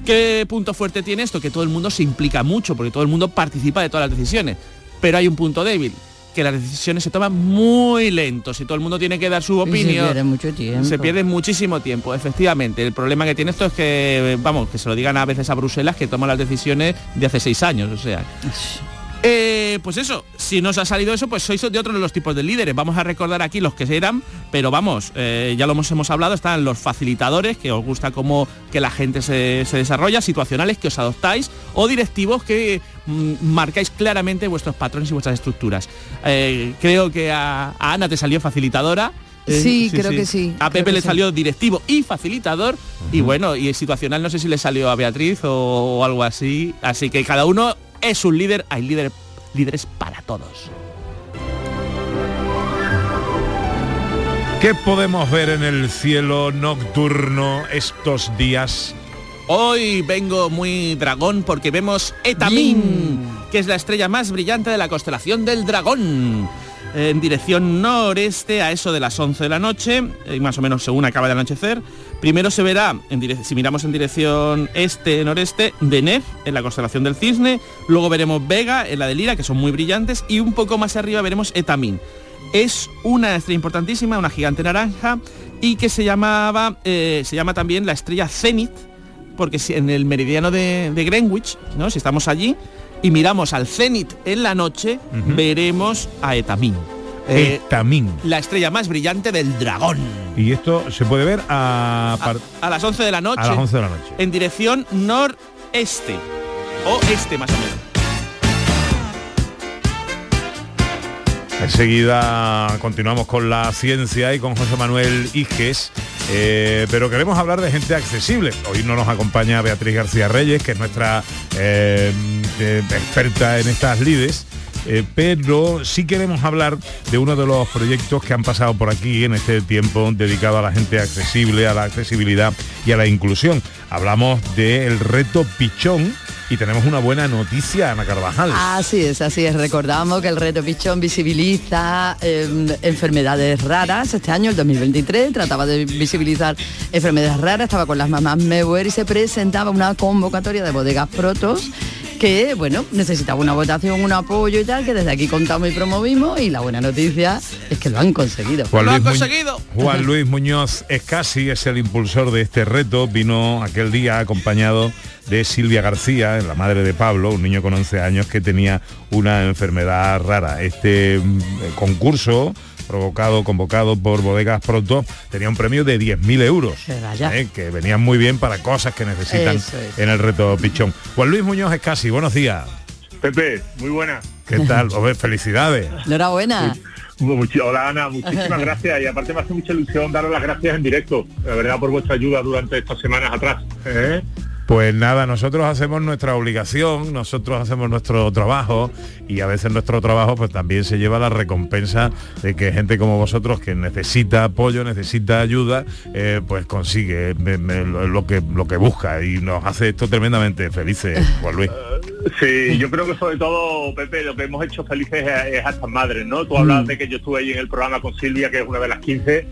¿Qué punto fuerte tiene esto? Que todo el mundo se implica mucho, porque todo el mundo participa de todas las decisiones. Pero hay un punto débil, que las decisiones se toman muy lentos y todo el mundo tiene que dar su Y se opinión. pierde mucho tiempo. Se pierde muchísimo tiempo, efectivamente. El problema que tiene esto es que, vamos, que se lo digan a veces a Bruselas que toma las decisiones de hace seis años, o sea. Eh, pues eso, si nos ha salido eso, pues sois de otros de los tipos de líderes. Vamos a recordar aquí los que eran, pero vamos, eh, ya lo hemos, hemos hablado, están los facilitadores, que os gusta cómo que la gente se, se desarrolla, situacionales que os adoptáis, o directivos que mm, marcáis claramente vuestros patrones y vuestras estructuras. Eh, creo que a, a Ana te salió facilitadora. Eh, Sí, creo que sí, A Pepe le sí. salió directivo y facilitador. Y bueno, y el situacional no sé si le salió a Beatriz o, o algo así. Así que cada uno es un líder. Hay líder, líderes para todos. ¿Qué podemos ver en el cielo nocturno estos días? Hoy vengo muy dragón porque vemos Etamín, que es la estrella más brillante de la constelación del dragón. En dirección noreste a eso de las 11 de la noche, eh, más o menos según acaba de anochecer. Primero se verá, en si miramos en dirección este-noreste, Deneb, en la constelación del cisne. Luego veremos Vega, en la de Lira, que son muy brillantes. Y un poco más arriba veremos Etamín. Es una estrella importantísima, una gigante naranja, y que se llamaba, eh, se llama también la estrella Zenith, porque si en el meridiano de, de Greenwich, ¿no? si estamos allí y miramos al cenit en la noche, veremos a Etamín. Eh, Etamín. la estrella más brillante del dragón. Y esto se puede ver a, A las 11 de la noche. a las 11 de la noche. En dirección noreste. O este más o menos. Enseguida continuamos con la ciencia y con José Manuel Iges. Eh, pero queremos hablar de gente accesible. Hoy no nos acompaña Beatriz García Reyes, que es nuestra eh, experta en estas lides. eh, pero sí queremos hablar de uno de los proyectos que han pasado por aquí en este tiempo dedicado a la gente accesible, a la accesibilidad y a la inclusión. Hablamos del reto Pichón y tenemos una buena noticia, Ana Carvajal. Así es, así es. Recordamos que el reto Pichón visibiliza eh, enfermedades raras. Este año, el 2023, trataba de visibilizar enfermedades raras. Estaba con las mamás Mewer y se presentaba una convocatoria de bodegas protos que, bueno, necesitaba una votación, un apoyo y tal, que desde aquí contamos y promovimos y la buena noticia es que lo han conseguido. Juan Luis, Muñoz, Juan Luis Muñoz Escasi es el impulsor de este reto. Vino aquel día acompañado de Silvia García, la madre de Pablo, un niño con 11 años que tenía una enfermedad rara. Este mm, concurso provocado, convocado por Bodegas Pronto, tenía un premio de 10.000 euros, eh, que venían muy bien para cosas que necesitan es. en el reto Pichón. Juan Luis Muñoz Escasi, buenos días. Pepe, muy buena. ¿Qué tal? Felicidades. Enhorabuena. Hola Ana, muchísimas gracias y aparte me hace mucha ilusión daros las gracias en directo, la verdad por vuestra ayuda durante estas semanas atrás. ¿eh? Pues nada, nosotros hacemos nuestra obligación, nosotros hacemos nuestro trabajo y a veces nuestro trabajo pues también se lleva la recompensa de que gente como vosotros que necesita apoyo, necesita ayuda, eh, pues consigue me- me- lo que lo que busca y nos hace esto tremendamente felices, Juan Luis. Sí, yo creo que sobre todo, Pepe, lo que hemos hecho felices es, es a estas madres, ¿no? Tú hablabas de que yo estuve ahí en el programa con Silvia, que es una de las 15,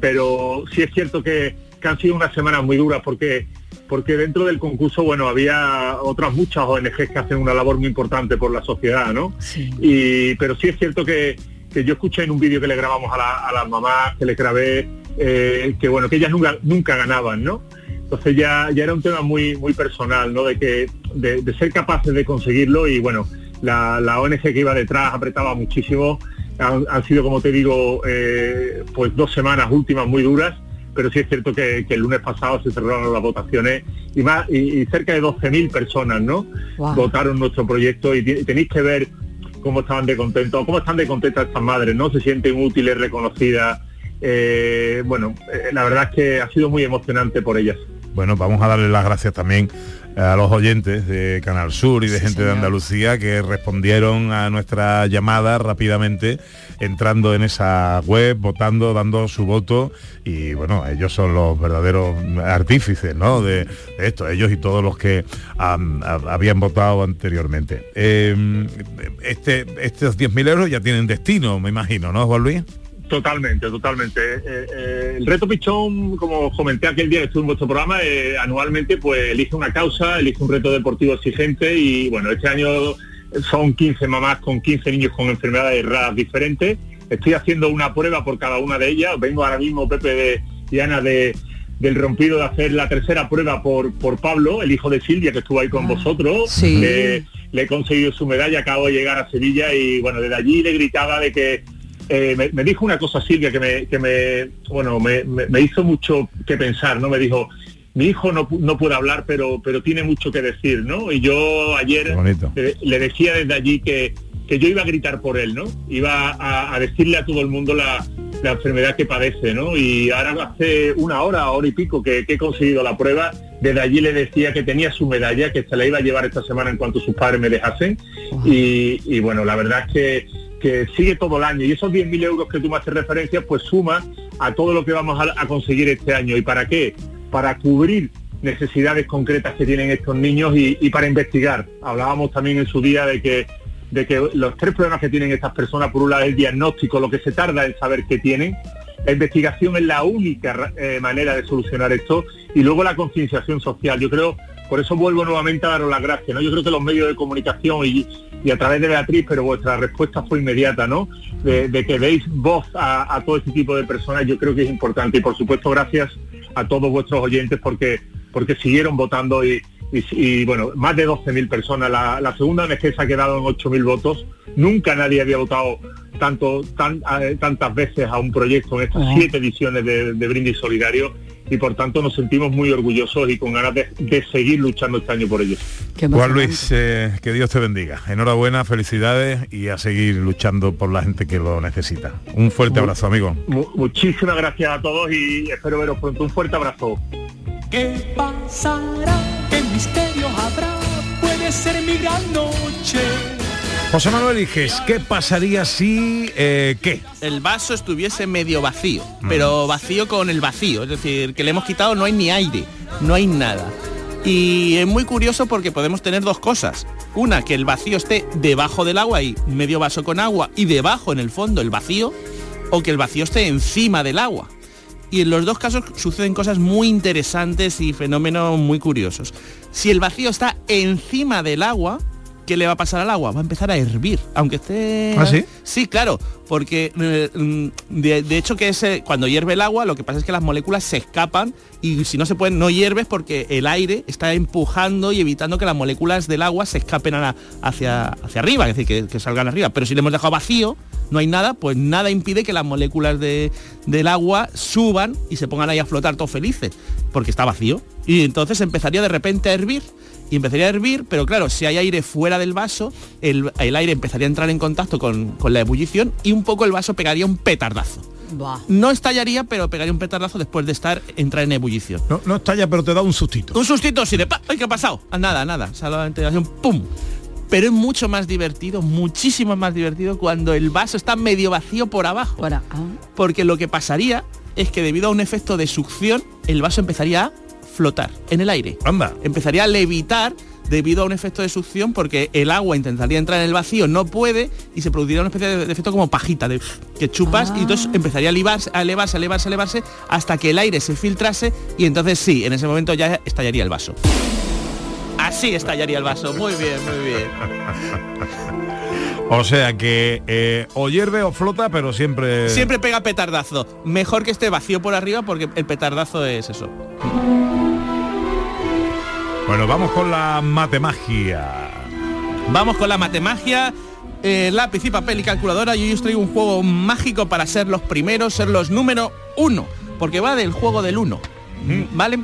pero sí es cierto que, que han sido unas semanas muy duras porque porque dentro del concurso, bueno, había otras muchas ONGs que hacen una labor muy importante por la sociedad, ¿no? Y, pero sí es cierto que, que yo escuché en un vídeo que le grabamos a, la- a las mamás, que le grabé, eh, que bueno, que ellas nunca, nunca ganaban, ¿no? Entonces ya, ya era un tema muy, muy personal, ¿no? De que, de, de ser capaces de conseguirlo y bueno, la, la ONG que iba detrás apretaba muchísimo. Han, han sido, como te digo, eh, pues dos semanas últimas muy duras, pero sí es cierto que, que el lunes pasado se cerraron las votaciones y más y, y cerca de 12.000 personas, ¿no? Wow. Votaron nuestro proyecto y tenéis que ver cómo estaban de contentos, cómo están de contentas estas madres, ¿no? Se sienten útiles, reconocidas. Eh, bueno, eh, la verdad es que ha sido muy emocionante por ellas. Bueno, vamos a darle las gracias también a los oyentes de Canal Sur y de gente de Andalucía que respondieron a nuestra llamada rápidamente, entrando en esa web, votando, dando su voto y bueno, ellos son los verdaderos artífices ¿no? de, de esto, ellos y todos los que habían votado anteriormente. Eh, este, estos 10.000 euros ya tienen destino, me imagino, ¿no, Juan Luis? Totalmente, totalmente. Eh, eh, el reto Pichón, como comenté aquel día que estuve en vuestro programa, eh, anualmente pues elige una causa, elige un reto deportivo exigente y bueno, este año son 15 mamás con 15 niños con enfermedades raras diferentes. Estoy haciendo una prueba por cada una de ellas. Vengo ahora mismo, Pepe de, y Ana, de, del rompido de hacer la tercera prueba por, por Pablo, el hijo de Silvia, que estuvo ahí con vosotros. sí. Le, le he conseguido su medalla, acabo de llegar a Sevilla y bueno, desde allí le gritaba de que eh, me, me dijo una cosa Silvia que me, que me bueno, me, me- me hizo mucho que pensar, ¿no? Me dijo, mi hijo no, pu- no puede hablar, pero, pero tiene mucho que decir, ¿no? Y yo ayer le, le decía desde allí que, que yo iba a gritar por él, ¿no? Iba a, a decirle a todo el mundo la, la enfermedad que padece, ¿no? Y ahora hace una hora, hora y pico que, que he conseguido la prueba, desde allí le decía que tenía su medalla, que se la iba a llevar esta semana en cuanto sus padres me dejasen. Y, y bueno, la verdad es que, sigue todo el año. Y esos 10.000 euros que tú me haces referencia, pues suma a todo lo que vamos a, conseguir este año. ¿Y para qué? Para cubrir necesidades concretas que tienen estos niños y, para investigar. Hablábamos también en su día de que de que los tres problemas que tienen estas personas, por un lado el diagnóstico, lo que se tarda en saber qué tienen, la investigación es la única eh, manera de solucionar esto y luego la concienciación social. Yo creo, por eso vuelvo nuevamente a daros las gracias, ¿no? Yo creo que los medios de comunicación y, y a través de Beatriz, pero vuestra respuesta fue inmediata, ¿no? De, de que deis voz a, a todo este tipo de personas, yo creo que es importante. Y por supuesto, gracias a todos vuestros oyentes porque, porque siguieron votando y, y, y, bueno, más de 12.000 personas. La, la segunda ONG se ha quedado en 8.000 votos. Nunca nadie había votado tanto tan, eh, tantas veces a un proyecto en estas siete ediciones de, de Brindis Solidario y por tanto nos sentimos muy orgullosos y con ganas de, de seguir luchando este año por ellos. Juan Luis, eh, que Dios te bendiga. Enhorabuena, felicidades y a seguir luchando por la gente que lo necesita. Un fuerte abrazo, amigo. Mu- muchísimas gracias a todos y espero veros pronto. Un fuerte abrazo. ¿Qué pasará? ¿Qué misterio habrá? Puede ser mi gran noche. José Manuel Iges, ¿qué pasaría si... eh, ¿Qué? el vaso estuviese medio vacío, pero vacío con el vacío, es decir, que le hemos quitado no hay ni aire, no hay nada. Y es muy curioso porque podemos tener dos cosas. Una, que el vacío esté debajo del agua y medio vaso con agua y debajo en el fondo el vacío, o que el vacío esté encima del agua. Y en los dos casos suceden cosas muy interesantes y fenómenos muy curiosos. Si el vacío está encima del agua, ¿qué le va a pasar al agua? Va a empezar a hervir, aunque esté... ¿Ah, sí? Sí, claro, porque eh, mm, de, de hecho que ese, cuando hierve el agua, lo que pasa es que las moléculas se escapan y si no se pueden, no hierves porque el aire está empujando y evitando que las moléculas del agua se escapen a la- hacia, hacia arriba, es decir, que, que salgan arriba. Pero si le hemos dejado vacío, no hay nada, pues nada impide que las moléculas de- del agua suban y se pongan ahí a flotar todos felices, porque está vacío. Y entonces empezaría de repente a hervir y empezaría a hervir, pero claro, si hay aire fuera del vaso, el, el aire empezaría a entrar en contacto con, con la ebullición y un poco el vaso pegaría un petardazo. Buah. No estallaría, pero pegaría un petardazo después de estar entrar en ebullición. No, no estalla, pero te da un sustito. Un sustito así de ¡pa! ¡Ay, qué ha pasado! Ah, Nada, nada. Solamente hace un ¡pum! Pero es mucho más divertido, muchísimo más divertido cuando el vaso está medio vacío por abajo. ah. Porque lo que pasaría es que debido a un efecto de succión, el vaso empezaría a flotar en el aire. Anda. Empezaría a levitar debido a un efecto de succión porque el agua intentaría entrar en el vacío, no puede y se produciría una especie de, efecto como pajita de que chupas y entonces empezaría a elevarse, a elevarse, a elevarse, a elevarse hasta que el aire se filtrase y entonces sí, en ese momento ya estallaría el vaso. Así estallaría el vaso. Muy bien, muy bien. O sea que eh, o hierve o flota, pero siempre... Siempre pega petardazo. Mejor que esté vacío por arriba porque el petardazo es eso. Bueno, vamos con la matemagia. Vamos con la matemagia, eh, lápiz y papel y calculadora. Y hoy os traigo un juego mágico para ser los primeros, ser los número uno, porque va del juego del uno. ¿Vale?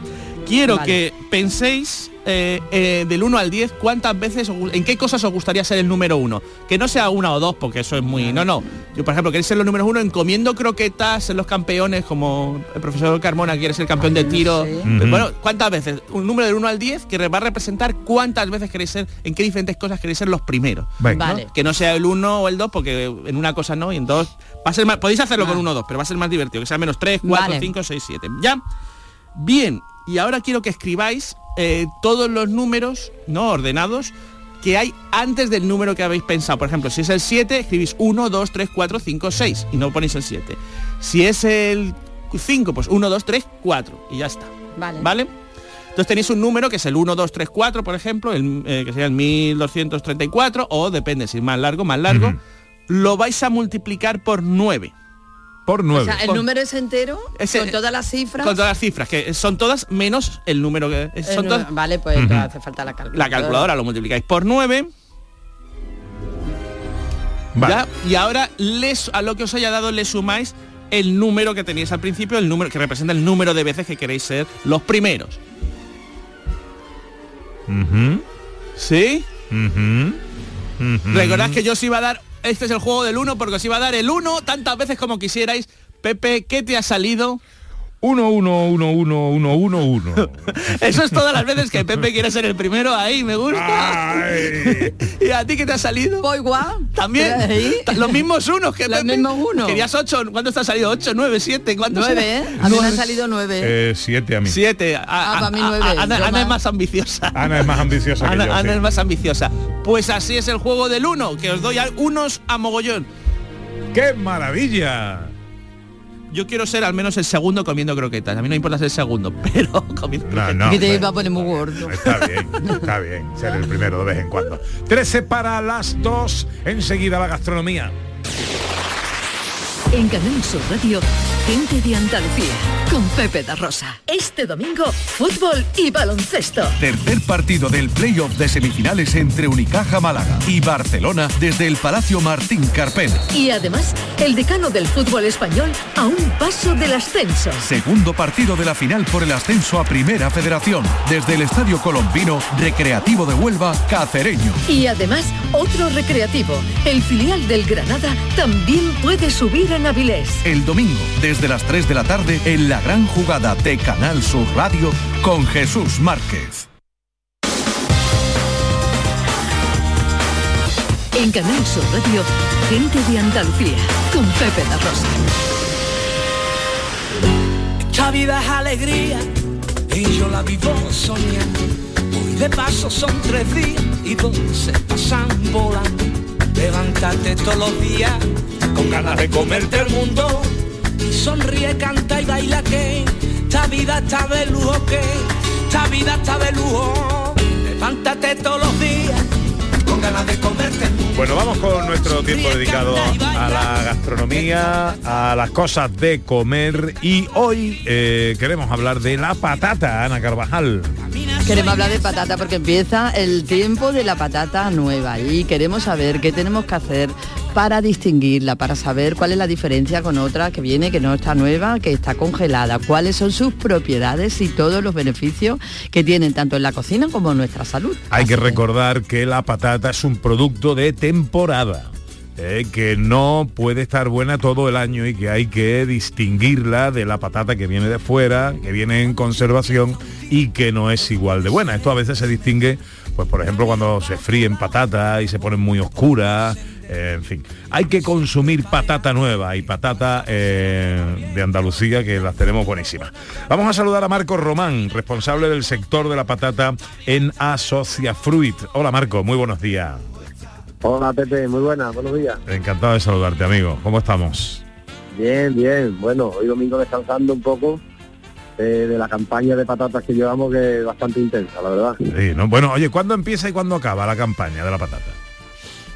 Quiero Vale. que penséis eh, eh, del 1 al 10 cuántas veces, en qué cosas os gustaría ser el número uno. Que no sea una o dos, porque eso es muy... No, no. Yo, por ejemplo, queréis ser los números uno encomiendo croquetas, ser los campeones, como el profesor Carmona quiere ser campeón de tiro. Ujú. Bueno, ¿cuántas veces? Un número del 1 al 10 que va a representar cuántas veces queréis ser, en qué diferentes cosas queréis ser los primeros. Vale. Que no sea el 1 o el 2, porque en una cosa no y en dos va a ser más. Podéis hacerlo con 1 o 2, pero va a ser más divertido, que sea menos 3, 4, Vale. 5, 6, 7. ¿Ya? Bien, y ahora quiero que escribáis eh, todos los números no ordenados que hay antes del número que habéis pensado. Por ejemplo, si es el 7, escribís 1, 2, 3, 4, 5, 6 y no ponéis el 7. Si es el 5, pues 1, 2, 3, 4 y ya está. Vale. ¿Vale? Entonces tenéis un número que es el 1, 2, 3, 4, por ejemplo, el, eh, que sería el 1234, o depende si es más largo, más largo, Ujú. lo vais a multiplicar por 9. Por O nueve. sea, el número es entero, Ese- con todas las cifras. Con todas las cifras, que son todas menos el número que... el Son número- todas, Vale, pues hace falta la calculadora. la calculadora lo multiplicáis por 9. Vale. ¿ya? Y ahora les, a lo que os haya dado le sumáis el número que teníais al principio, el número que representa el número de veces que queréis ser los primeros. Ujú, ¿Sí? ujú. Recordad que yo os iba a dar, este es el juego del 1 porque os iba a dar el 1 tantas veces como quisierais. Pepe, ¿qué te ha salido? Uno, uno, uno, uno, uno, uno, uno. Eso es todas las veces que Pepe quiere ser el primero, ahí me gusta. ¿Y a ti qué te ha salido? Pues igual. También. Los mismos unos que Los Pepe. mismos unos. Querías 8, ¿cuánto te ha salido? 8, 9, 7, ¿cuánto Nueve, ¿eh? A mí me han salido nueve. Eh, siete a mí. 7. Ah, para mí nueve. Ana, Yo Ana es más. ambiciosa. Ana es más ambiciosa que Ana. Ana es más ambiciosa. Pues así es el juego del 1, que os doy a unos a mogollón. ¡Qué maravilla! Yo quiero ser al menos el segundo comiendo croquetas. A mí no me importa ser el segundo, pero comiendo No, croquetas. no. que te iba a poner muy gordo. Está bien, está bien ser el primero de vez en cuando. 13 para las 2, enseguida la gastronomía. En Canal Sur Radio, gente de Andalucía, con Pepe da Rosa. Este domingo, fútbol y baloncesto. Tercer partido del playoff de semifinales entre Unicaja Málaga y Barcelona desde el Palacio Martín Carpena. Y además, el decano del fútbol español a un paso del ascenso. Segundo partido de la final por el ascenso a Primera Federación desde el Estadio Colombino Recreativo de Huelva Cacereño. Y además, otro recreativo, el filial del Granada, también puede subir en Avilés. El domingo desde las 3 de la tarde en la gran jugada de Canal Sur Radio con Jesús Márquez. En Canal Sur Radio, gente de Andalucía, con Pepe da Rosa. Esta vida es alegría y yo la vivo soñando. Hoy de paso son tres días y dos se pasan volando. Levántate todos los días con ganas de comerte el mundo. Y sonríe, canta y baila que esta vida está de lujo que esta vida está de lujo. Levántate todos los días ganas de comerte. Bueno, vamos con nuestro tiempo dedicado a la gastronomía, a las cosas de comer y hoy eh, queremos hablar de la patata, Ana Carvajal. Queremos hablar de patata porque empieza el tiempo de la patata nueva y queremos saber qué tenemos que hacer para distinguirla, para saber cuál es la diferencia con otra que viene, que no está nueva, que está congelada, cuáles son sus propiedades y todos los beneficios que tienen tanto en la cocina como en nuestra salud. Hay que recordar que la patata es un producto de temporada. eh, que no puede estar buena todo el año y que hay que distinguirla de la patata que viene de fuera, que viene en conservación y que no es igual de buena. Esto a veces se distingue, pues por ejemplo, cuando se fríen patatas y se ponen muy oscuras, eh, en fin. Hay que consumir patata nueva y patata eh, de Andalucía que las tenemos buenísimas. Vamos a saludar a Marco Román, responsable del sector de la patata en Asocia Fruit. Hola Marco, muy buenos días. Hola Pepe, muy buenas, buenos días. Encantado de saludarte, amigo. ¿Cómo estamos? Bien, bien. Bueno, hoy domingo descansando un poco eh, de la campaña de patatas que llevamos, que es bastante intensa, la verdad. Sí, ¿no? Bueno, oye, ¿cuándo empieza y cuándo acaba la campaña de la patata?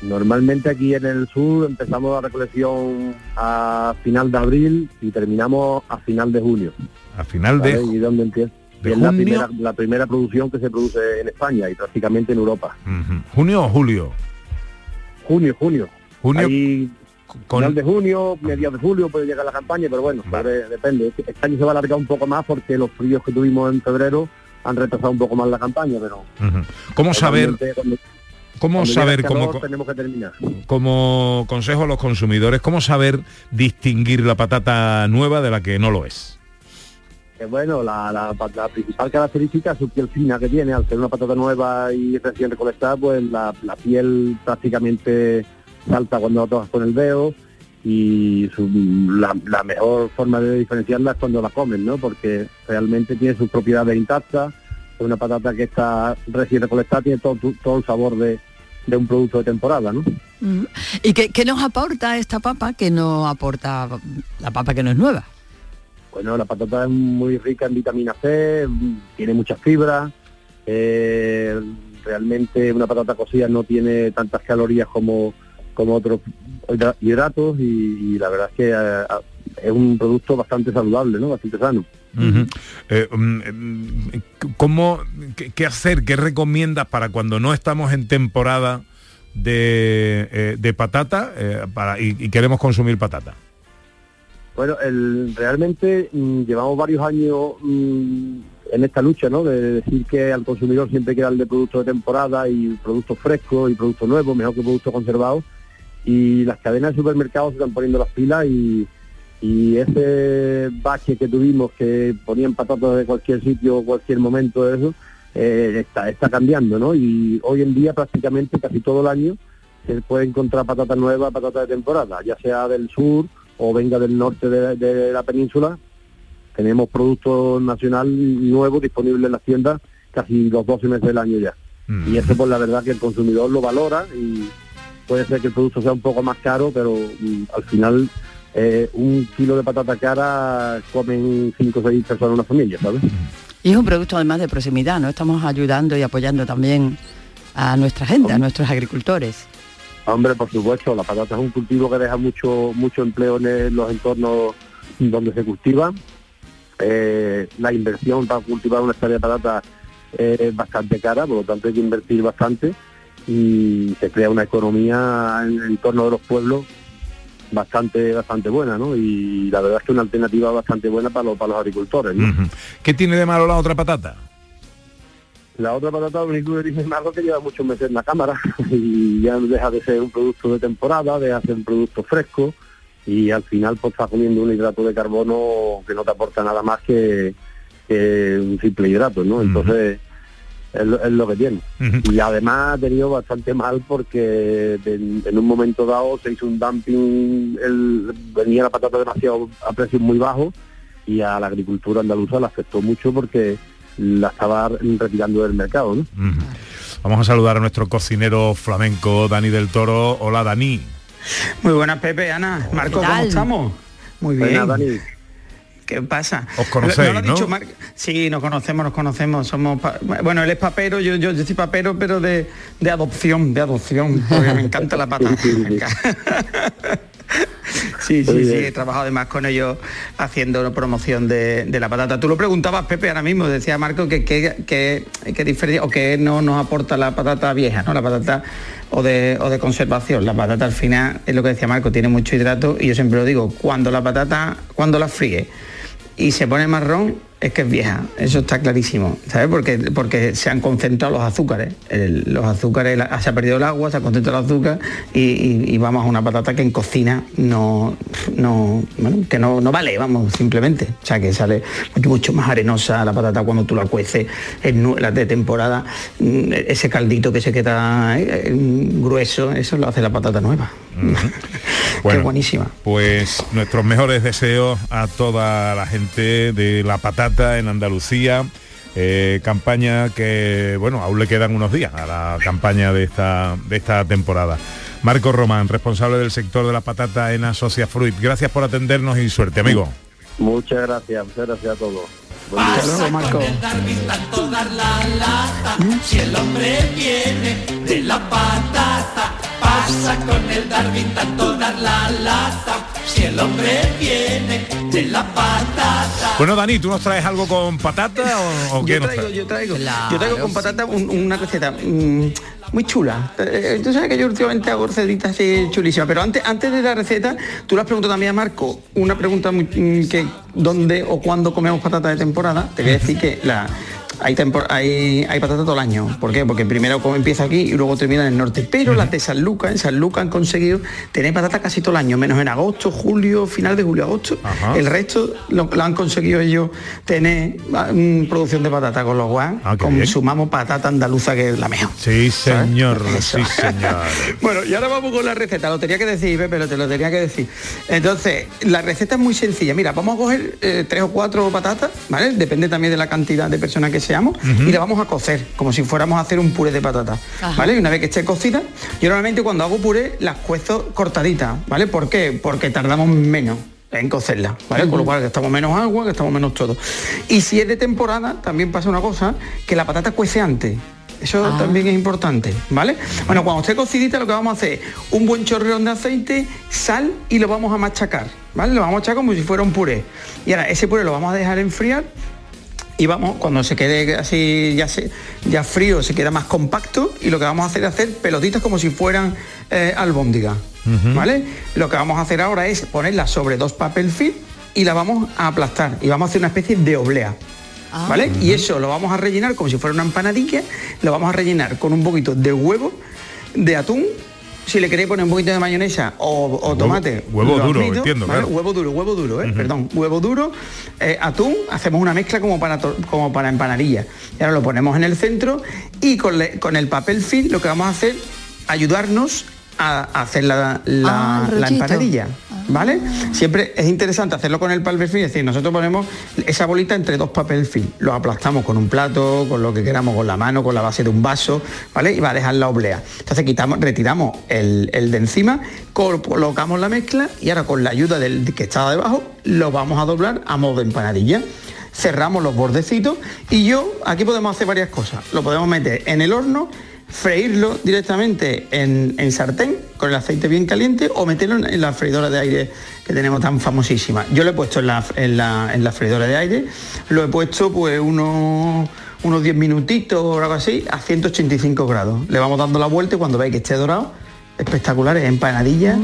Normalmente aquí en el sur empezamos la recolección a final de abril y terminamos a final de junio. A final de... ¿Y dónde empieza? de es la primera, la primera producción que se produce en España y prácticamente en Europa. ¿Junio o julio? Junio, junio. Junio Ahí, con- final de junio, mediados de julio puede llegar la campaña, pero bueno, de- depende. Este año se va a alargar un poco más porque los fríos que tuvimos en febrero han retrasado un poco más la campaña, pero... Ujú. ¿Cómo saber, cuando- cómo cuando saber el cómo, tenemos que terminar. como consejo a los consumidores, cómo saber distinguir la patata nueva de la que no lo es? Bueno, la, la- la principal característica es su piel fina que tiene, al ser una patata nueva y recién recolectada, pues la, la piel prácticamente salta cuando la tocas con el dedo y su- la, la mejor forma de diferenciarla es cuando la comen, ¿no? Porque realmente tiene sus propiedades intactas, es una patata que está recién recolectada, tiene todo, todo el sabor de, de un producto de temporada, ¿no? Mm. ¿Y qué, qué nos aporta esta papa que no aporta la papa que no es nueva? Bueno, la patata es muy rica en vitamina C, tiene muchas fibras, eh, realmente una patata cocida no tiene tantas calorías como, como otros hidra- hidratos y, y la verdad es que eh, es un producto bastante saludable, ¿no? Bastante sano. Eh, mm, mm, ¿Cómo, qué, qué hacer, qué recomiendas para cuando no estamos en temporada de, eh, de patata eh, para, y, y queremos consumir patata? Bueno, el, realmente mm, llevamos varios años mm, en esta lucha, ¿no? De decir que al consumidor siempre hay que darle productos de temporada y productos frescos y productos nuevos, mejor que productos conservados. Y las cadenas de supermercados se están poniendo las pilas y, y ese bache que tuvimos que ponían patatas de cualquier sitio, cualquier momento de eso, eh, está, está cambiando, ¿no? Y hoy en día prácticamente casi todo el año se puede encontrar patata nueva, patata de temporada, ya sea del sur o venga del norte de, de la península. Tenemos productos nacional nuevos disponibles en las tiendas casi los 12 meses del año ya. Y eso pues la verdad que el consumidor lo valora y puede ser que el producto sea un poco más caro, pero mm, al final eh, un kilo de patata cara comen 5 o 6 personas en una familia, ¿sabes? Y es un producto además de proximidad, ¿no? Estamos ayudando y apoyando también a nuestra gente, a nuestros agricultores. Hombre, por supuesto, la patata es un cultivo que deja mucho mucho empleo en los entornos donde se cultiva. Eh, la inversión para cultivar una hectárea de patata es bastante cara, por lo tanto hay que invertir bastante y se crea una economía en el entorno de los pueblos bastante bastante buena, ¿no? Y la verdad es que una alternativa bastante buena para los, para los agricultores. ¿Qué tiene de malo la otra patata? La otra patata, lo único que dice Marco que lleva muchos meses en la cámara y ya deja de ser un producto de temporada, deja de ser un producto fresco y al final pues estás comiendo un hidrato de carbono que no te aporta nada más que, que un simple hidrato, ¿no? Entonces es, lo, es lo que tiene. Y además ha tenido bastante mal porque en, en un momento dado se hizo un dumping, el, venía la patata demasiado a precios muy bajos y a la agricultura andaluza le afectó mucho porque la estaba retirando del mercado, ¿no? Vamos a saludar a nuestro cocinero flamenco, Dani del Toro. Hola, Dani. Muy buenas, Pepe, Ana. Marco, ¿cómo estamos? Muy Buenas, bien. Dani. ¿Qué pasa? Os conocéis, lo ha ¿no? dicho Mar- Sí, nos conocemos, nos conocemos. Somos pa- bueno, él es papero, yo, yo, yo soy papero, pero de, de adopción, de adopción, porque me encanta la encanta. Sí, sí, sí, he trabajado además con ellos haciendo promoción de, de la patata. Tú lo preguntabas, Pepe, ahora mismo, decía Marco que qué que, que diferencia o que no nos aporta la patata vieja, ¿no? La patata o de, o de conservación. La patata al final, es lo que decía Marco, tiene mucho hidrato y yo siempre lo digo, cuando la patata, cuando la fríe y se pone marrón, es que es vieja, eso está clarísimo, ¿sabes? Porque, porque se han concentrado los azúcares, El- los azúcares, la- se ha perdido el agua, se ha concentrado el azúcar y, y- y vamos a una patata que en cocina no, no, bueno, que no, no vale, vamos, simplemente. O sea, que sale mucho, más arenosa la patata cuando tú la cueces, en la de temporada, mm, ese caldito que se queda eh, eh, grueso, eso lo hace la patata nueva. Bueno, buenísima. Pues nuestros mejores deseos a toda la gente de la patata en Andalucía. Eh, campaña que, bueno, aún le quedan unos días a la campaña de esta, de esta temporada. Marco Román, responsable del sector de la patata en Asocia Fruit. Gracias por atendernos y suerte, amigo. Muchas gracias, muchas gracias a todos. Buen día. Hasta luego, Marco. Si el hombre viene de la patata, pasa con el Darwin tanto dar la lata. Si el hombre viene de la patata. Bueno, Dani, ¿tú nos traes algo con patata o, o qué yo nos traigo, traes? yo traigo, yo traigo con patata un- una receta mm, muy chula. Eh, Tú sabes que yo últimamente hago recetitas así chulísimas, pero antes, antes de la receta, tú le has preguntado también a Marco una pregunta muy, mm, que dónde o cuándo comemos patata de temporada. Te voy a decir que la hay, tempor- hay, hay patata todo el año. ¿Por qué? Porque primero empieza aquí y luego termina en el norte. Pero las de San Lucas, en San Lucas han conseguido tener patata casi todo el año, menos en agosto, julio, final de julio, agosto. El resto lo, lo han conseguido ellos tener mm, producción de patata, con lo cual Ah, consumamos patata andaluza que es la mejor. Sí, señor, sí, señor. Bueno, y ahora vamos con la receta, lo tenía que decir, Pepe, lo te lo tenía que decir. Entonces, la receta es muy sencilla. Mira, vamos a coger eh, tres o cuatro patatas, ¿vale? Depende también de la cantidad de personas que y la vamos a cocer, como si fuéramos a hacer un puré de patata, Ajá. ¿vale? Y una vez que esté cocida, yo normalmente cuando hago puré las cuezo cortaditas, ¿vale? ¿Por qué? Porque tardamos menos en cocerla, ¿vale? Con lo cual gastamos menos agua, gastamos menos todo. Y si es de temporada, también pasa una cosa, que la patata cuece antes. Eso también es importante, ¿vale? Bueno, cuando esté cocidita lo que vamos a hacer un buen chorreón de aceite, sal y lo vamos a machacar, ¿vale? Lo vamos a machacar como si fuera un puré. Y ahora ese puré lo vamos a dejar enfriar y vamos, cuando se quede así ya, se, ya frío, se queda más compacto y lo que vamos a hacer es hacer pelotitas como si fueran eh, albóndigas, ¿vale? Lo que vamos a hacer ahora es ponerla sobre dos papel film y la vamos a aplastar y vamos a hacer una especie de oblea. ¿Vale? Y eso lo vamos a rellenar como si fuera una empanadilla, lo vamos a rellenar con un poquito de huevo, de atún, si le queréis poner un poquito de mayonesa o, o tomate. huevo lo duro, frito, entiendo, ¿vale? claro. Huevo duro, huevo duro, ¿eh? perdón, huevo duro, eh, atún, hacemos una mezcla como para, como para empanadilla. Y ahora lo ponemos en el centro y con, le- con el papel film lo que vamos a hacer, ayudarnos a, hacer la, la- Ah, la empanadilla. ¿Vale? Siempre es interesante hacerlo con el papel film, es decir, nosotros ponemos esa bolita entre dos papel film, lo aplastamos con un plato, con lo que queramos, con la mano, con la base de un vaso, ¿vale? Y va a dejar la oblea. Entonces quitamos, retiramos el, el de encima, col- colocamos la mezcla y ahora con la ayuda del que estaba debajo, lo vamos a doblar a modo de empanadilla. Cerramos los bordecitos y yo, aquí podemos hacer varias cosas. Lo podemos meter en el horno freírlo directamente en, en sartén con el aceite bien caliente o meterlo en, la freidora de aire que tenemos tan famosísima. Yo lo he puesto en la, en la, la freidora de aire, lo he puesto pues unos unos 10 minutitos o algo así a 185 grados. Le vamos dando la vuelta y cuando veis que esté dorado, espectaculares, empanadillas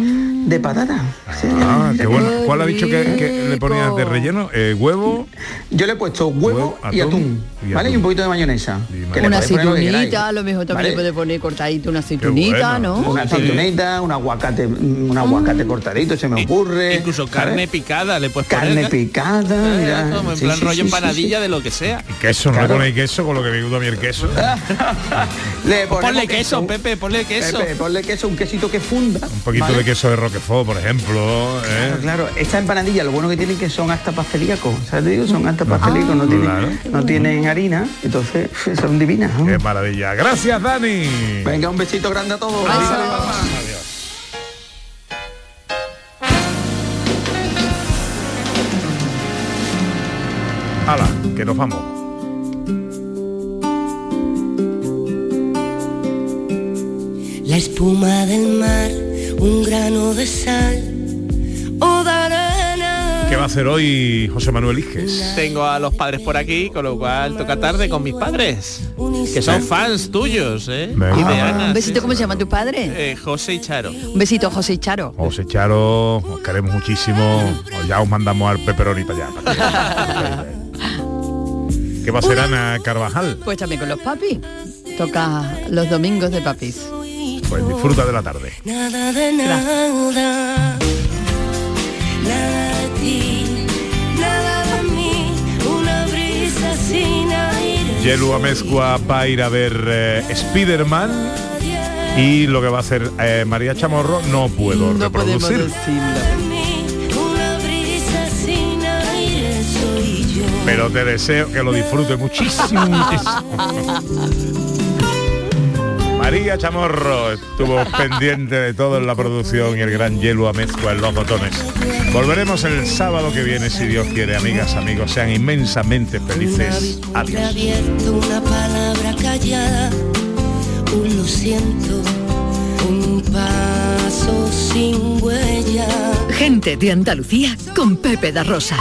de patata. Ah, mira qué bueno. ¿Cuál ha dicho que, que le ponías de relleno? Eh, ¿Huevo? Yo le he puesto huevo, y atún, y ¿vale? atún. Y un poquito de mayonesa. Que Una aceitunita, a lo mejor también ¿vale? le puede poner cortadito una aceitunita, ¿no? Una aceitunita, un aguacate, un aguacate cortadito, se me ocurre. Incluso ¿sabes? carne picada le puedes Carne poner. picada, mira. Como en Sí, plan sí, rollo sí, sí, empanadilla de lo que sea. Queso, no Claro. le ponéis queso con lo que me gusta a mí el queso. Le Ponle queso, Pepe, ponle queso. Pepe, ponle queso, un quesito que funda. Un poquito ¿vale? de queso de Roquefort, por ejemplo. ¿eh? Claro, claro, estas empanadillas lo bueno que tienen que son hasta pastelíacos, ¿sabes? Te digo? Son hasta pastelíacos, no, tienen, Claro. no tienen harina, entonces son divinas. ¿no? Qué maravilla. Gracias, Dani. Venga, un besito grande a todos. Hala, que nos vamos. La espuma del mar, un grano de sal o de arena. ¿Qué va a hacer hoy José Manuel Iges? Tengo a los padres por aquí, con lo cual toca tarde con mis padres, que son fans tuyos, ¿eh? Y de Ah, Ana. un besito, ¿cómo se llama tu padre? Eh, José y Charo. Un besito, José y Charo. José Charo, os queremos muchísimo. Ya os mandamos al pepperoni para allá. para allá. ¿Qué va a hacer Ana Carvajal? Pues también con los papis. Toca los domingos de papis. Pues disfruta de la tarde. Nada de nada. Nada de ti, nada de mí. Una brisa sin aire. Yelu Amezcua va a ir a ver eh, Spiderman y lo que va a hacer eh, María Chamorro no puedo No reproducir. Pero te deseo que lo disfrute muchísimo. María Chamorro estuvo pendiente de todo en la producción y el gran Yelu Amezcua en los botones. Volveremos el sábado que viene, si Dios quiere, amigas, amigos. Sean inmensamente felices. Adiós. abierto una palabra callada, un lo siento, un paso sin huella. Gente de Andalucía con Pepe da Rosa.